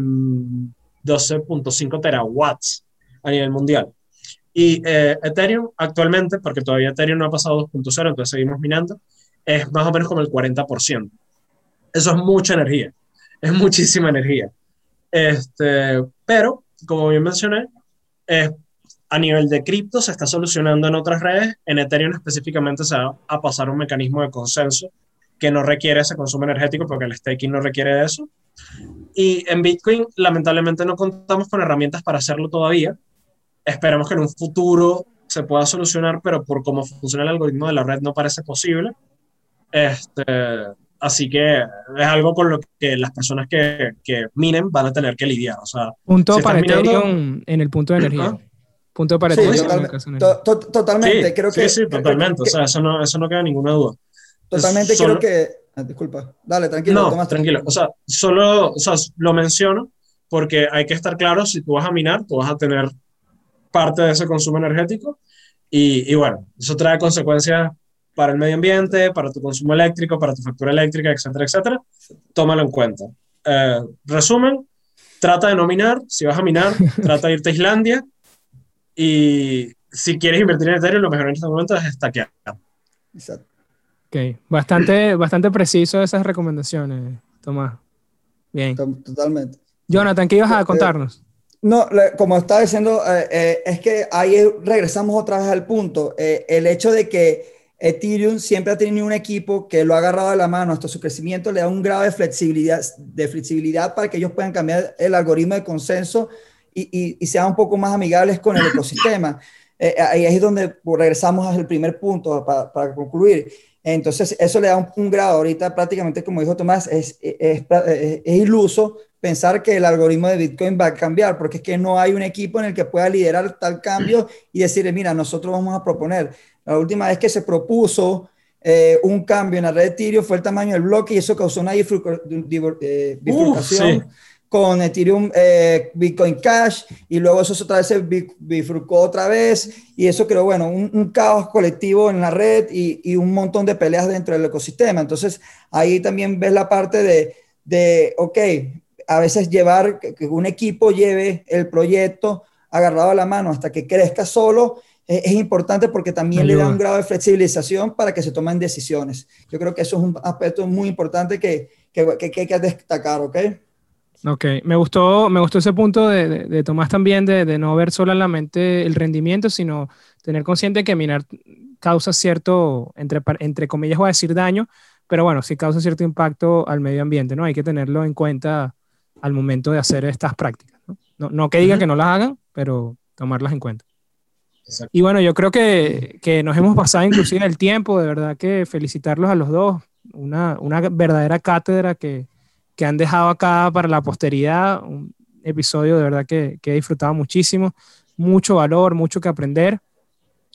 S2: 12.5 terawatts a nivel mundial. Y eh, Ethereum actualmente, porque todavía Ethereum no ha pasado 2.0, entonces seguimos minando, es más o menos como el 40%. Eso es mucha energía, es muchísima energía. Este, pero, como bien mencioné, a nivel de cripto se está solucionando en otras redes. En Ethereum específicamente se va a pasar un mecanismo de consenso que no requiere ese consumo energético porque el staking no requiere eso. Y en Bitcoin, lamentablemente, no contamos con herramientas para hacerlo todavía. Esperamos que en un futuro se pueda solucionar, pero por cómo funciona el algoritmo de la red no parece posible. Este, así que es algo con lo que las personas que, que minen van a tener que lidiar. O sea,
S1: punto para Ethereum en el punto de energía. Punto para
S3: sí, Ethereum. totalmente, creo que.
S2: Sí, sí, totalmente. o sea, eso no, eso no queda ninguna duda.
S3: Totalmente, creo que Ah, disculpa, dale, tranquilo.
S2: No, tranquilo. O sea, solo o sea, lo menciono porque hay que estar claro, si tú vas a minar, tú vas a tener parte de ese consumo energético y, y bueno, eso trae consecuencias para el medio ambiente, para tu consumo eléctrico, para tu factura eléctrica, etcétera, etcétera. Tómalo en cuenta. Eh, resumen, trata de no minar. Si vas a minar, *laughs* trata de irte a Islandia. Y si quieres invertir en Ethereum, lo mejor en este momento es estaquear.
S1: Exacto. Ok, bastante, bastante preciso esas recomendaciones, Tomás. Bien.
S3: Totalmente.
S1: Jonathan, ¿qué ibas a contarnos?
S3: No, como estaba diciendo, eh, eh, es que ahí regresamos otra vez al punto. Eh, el hecho de que Ethereum siempre ha tenido un equipo que lo ha agarrado de la mano hasta su crecimiento, le da un grado de flexibilidad, de flexibilidad para que ellos puedan cambiar el algoritmo de consenso y, y, sean un poco más amigables con el ecosistema. ahí es donde regresamos al primer punto para, para concluir entonces, eso le da un, grado. Ahorita prácticamente, como dijo Tomás, es, es, iluso pensar que el algoritmo de Bitcoin va a cambiar, porque es que no hay un equipo en el que pueda liderar tal cambio y decirle, mira, nosotros vamos a proponer. La última vez que se propuso eh, un cambio en la red de Ethereum fue el tamaño del bloque y eso causó una eh, bifurcación con Ethereum eh, Bitcoin Cash y luego eso otra vez se bifurcó otra vez y eso creó, bueno, un, caos colectivo en la red y, y, un montón de peleas dentro del ecosistema. Entonces ahí también ves la parte de, de ok, a veces llevar, que un equipo lleve el proyecto agarrado a la mano hasta que crezca solo es, importante porque también le da un grado de flexibilización para que se tomen decisiones. Yo creo que eso es un aspecto muy importante que, que, que, que hay que destacar, ¿ok?
S1: Ok, me gustó, me gustó ese punto de, de, Tomás también, de, de, no ver solamente el rendimiento, sino tener consciente que minar causa cierto, entre, entre comillas voy a decir daño, pero bueno, sí causa cierto impacto al medio ambiente, ¿no? Hay que tenerlo en cuenta al momento de hacer estas prácticas, ¿no? No, no que diga que no las hagan, pero tomarlas en cuenta. Y bueno, yo creo que, que, nos hemos pasado inclusive el tiempo, de verdad que felicitarlos a los dos, una, una verdadera cátedra que, que han dejado acá para la posteridad. Un episodio de verdad que, que he disfrutado muchísimo, mucho valor, mucho que aprender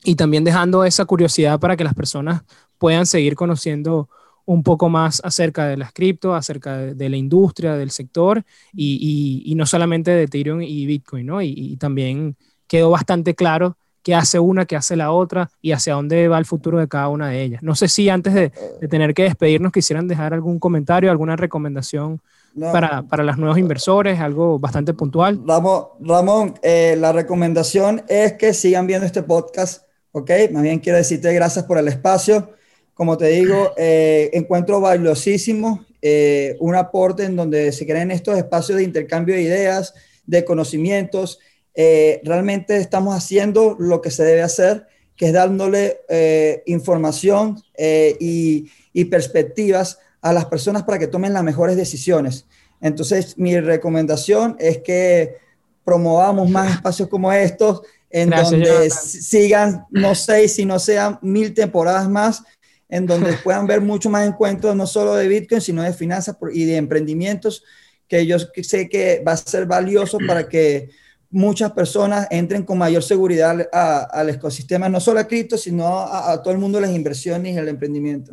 S1: y también dejando esa curiosidad para que las personas puedan seguir conociendo un poco más acerca de las cripto, acerca de, la industria, del sector y, no solamente de Ethereum y Bitcoin, ¿no? Y, también quedó bastante claro qué hace una, qué hace la otra y hacia dónde va el futuro de cada una de ellas. No sé si antes de, tener que despedirnos quisieran dejar algún comentario, alguna recomendación para, para, los nuevos inversores, algo bastante puntual.
S3: Ramón, Ramón eh, la recomendación es que sigan viendo este podcast, ¿ok? Más bien quiero decirte gracias por el espacio. Como te digo, *clears throat* eh, encuentro valiosísimo eh, un aporte en donde se creen estos espacios de intercambio de ideas, de conocimientos, eh, realmente estamos haciendo lo que se debe hacer que es dándole eh, información eh, y, y perspectivas a las personas para que tomen las mejores decisiones. Entonces, mi recomendación es que promovamos más espacios como estos, en donde sigan, no sé, si no sean mil temporadas más, en donde *laughs* puedan ver mucho más encuentros, no solo de Bitcoin, sino de finanzas y de emprendimientos, que yo sé que va a ser valioso *clears throat* para que muchas personas entren con mayor seguridad al ecosistema, no solo a cripto, sino a, todo el mundo de las inversiones y el emprendimiento.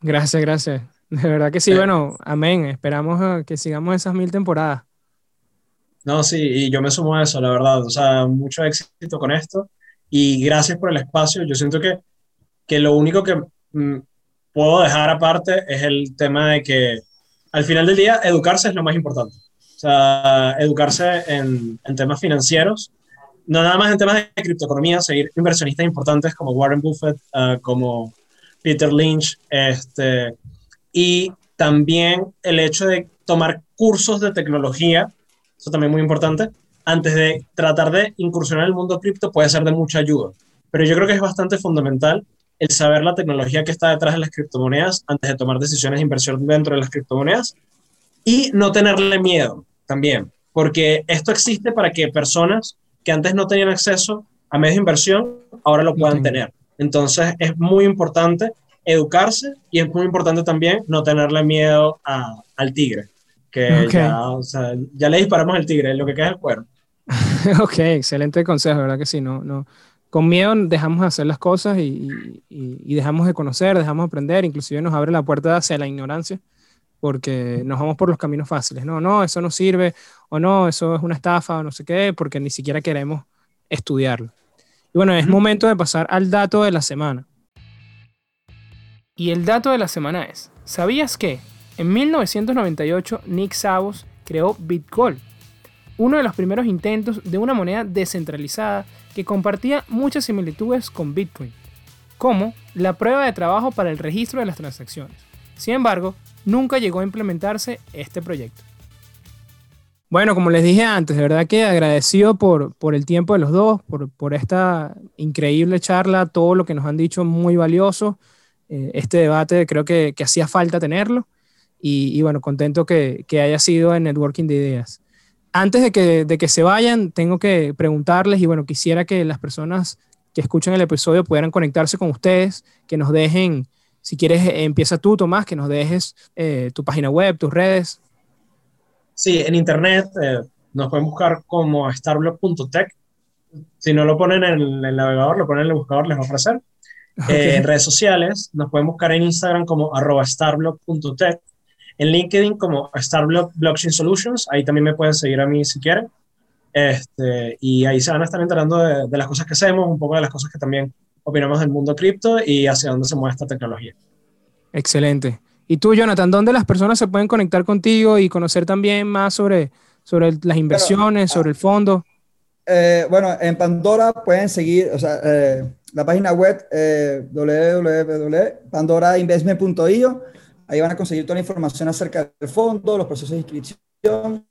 S1: Gracias, gracias. De verdad que sí, bueno, amén. Esperamos que sigamos esas mil temporadas.
S2: No, sí, y yo me sumo a eso, la verdad. O sea, mucho éxito con esto y gracias por el espacio. Yo siento que, que lo único que mm, puedo dejar aparte es el tema de que al final del día educarse es lo más importante. Educarse en, temas financieros, no nada más en temas de criptoeconomía, seguir inversionistas importantes como Warren Buffett, uh, como Peter Lynch, este, y también el hecho de tomar cursos de tecnología, eso también muy importante, antes de tratar de incursionar en el mundo cripto puede ser de mucha ayuda. Pero yo creo que es bastante fundamental el saber la tecnología que está detrás de las criptomonedas antes de tomar decisiones de inversión dentro de las criptomonedas y no tenerle miedo también, porque esto existe para que personas que antes no tenían acceso a medios de inversión ahora lo puedan tener. Entonces es muy importante educarse y es muy importante también no tenerle miedo al tigre, que ya, o sea, ya, le disparamos al tigre, lo que queda es el cuero. *laughs*
S1: ok, excelente consejo, ¿verdad que sí? No, no, con miedo dejamos de hacer las cosas y, y, dejamos de conocer, dejamos de aprender, inclusive nos abre la puerta hacia la ignorancia porque nos vamos por los caminos fáciles, no, no, eso no sirve, o no, eso es una estafa, o no sé qué, porque ni siquiera queremos estudiarlo. Y bueno, es momento de pasar al dato de la semana. Y el dato de la semana es, ¿sabías que en 1998 Nick Savos creó Bitcoin? Uno de los primeros intentos de una moneda descentralizada que compartía muchas similitudes con Bitcoin, como la prueba de trabajo para el registro de las transacciones. Sin embargo, nunca llegó a implementarse este proyecto. Bueno, como les dije antes, de verdad que agradecido por, por el tiempo de los dos, por, por esta increíble charla, todo lo que nos han dicho muy valioso. Eh, este debate creo que, que, hacía falta tenerlo y, bueno, contento que, que, haya sido en Networking de Ideas. Antes de que, de que se vayan, tengo que preguntarles y bueno, quisiera que las personas que escuchan el episodio pudieran conectarse con ustedes, que nos dejen, si quieres, empieza tú, Tomás, que nos dejes eh, tu página web, tus redes.
S2: Sí, en internet eh, nos pueden buscar como starblock.tech. Si no lo ponen en el navegador, lo ponen en el buscador, les va a ofrecer. Eh, en redes sociales nos pueden buscar en Instagram como arroba starblock.tech, en LinkedIn como Starblock Blockchain Solutions, ahí también me pueden seguir a mí si quieren. Este, y ahí se van a estar enterando de, de, las cosas que hacemos, un poco de las cosas que también opinamos del mundo cripto y hacia dónde se mueve esta tecnología.
S1: Excelente. Y tú, Jonathan, ¿dónde las personas se pueden conectar contigo y conocer también más sobre, sobre las inversiones, sobre el fondo?
S3: Eh, bueno, en Pandora pueden seguir, o sea, eh, la página web eh, www.pandorainvestment.io. Ahí van a conseguir toda la información acerca del fondo, los procesos de inscripción.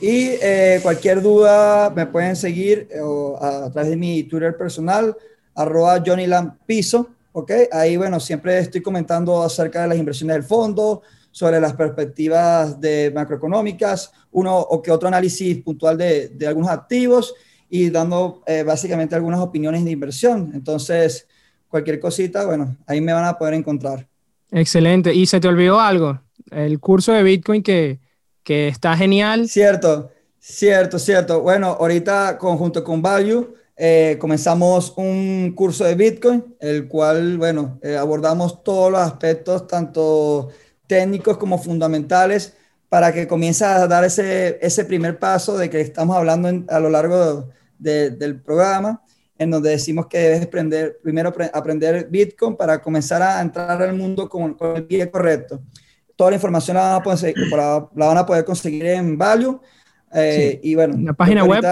S3: Y eh, cualquier duda me pueden seguir eh, a, través de mi Twitter personal, arroba Johnny Lampiso. ¿ok? Ahí, bueno, siempre estoy comentando acerca de las inversiones del fondo, sobre las perspectivas de macroeconómicas, uno o que otro análisis puntual de, de algunos activos y dando eh, básicamente algunas opiniones de inversión. Entonces, cualquier cosita, bueno, ahí me van a poder encontrar.
S1: Excelente. ¿Y se te olvidó algo? El curso de Bitcoin que, que está genial.
S3: Cierto, cierto, cierto. Bueno, ahorita conjunto con Value eh, comenzamos un curso de Bitcoin, el cual, bueno, eh, abordamos todos los aspectos, tanto técnicos como fundamentales, para que comience a dar ese, ese primer paso de que estamos hablando a lo largo del programa, en donde decimos que debes aprender, primero aprender Bitcoin para comenzar a entrar al mundo con, con el pie correcto. Toda la información la van a poder, la van a poder conseguir en Value. Eh, y bueno,
S1: la página web.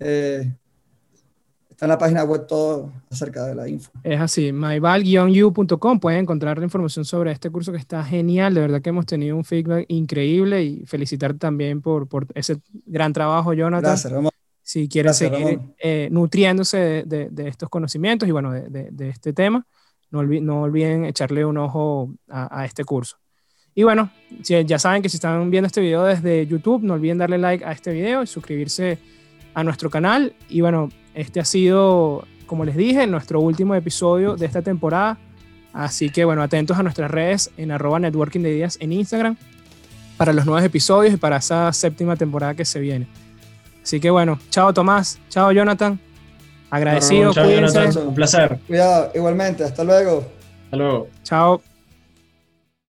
S3: Eh, está en la página web todo acerca de la info.
S1: Es así, myval-u.com pueden encontrar la información sobre este curso que está genial, de verdad que hemos tenido un feedback increíble y felicitar también por, por ese gran trabajo, Jonathan.
S3: Gracias, Ramón.
S1: si quieren seguir eh, nutriéndose de, estos conocimientos y bueno, de, este tema, no, no, olviden echarle un ojo a, este curso. Y bueno, ya saben que si están viendo este video desde YouTube, no olviden darle like a este video y suscribirse a nuestro canal. Y bueno, este ha sido, como les dije, nuestro último episodio de esta temporada. Así que bueno, atentos a nuestras redes en arroba networking de ideas en Instagram para los nuevos episodios y para esa séptima temporada que se viene. Así que bueno, chao Tomás, chao Jonathan. Agradecido,
S2: cuídense. un placer.
S3: Cuidado, igualmente, hasta luego.
S2: Hasta luego.
S1: Chao.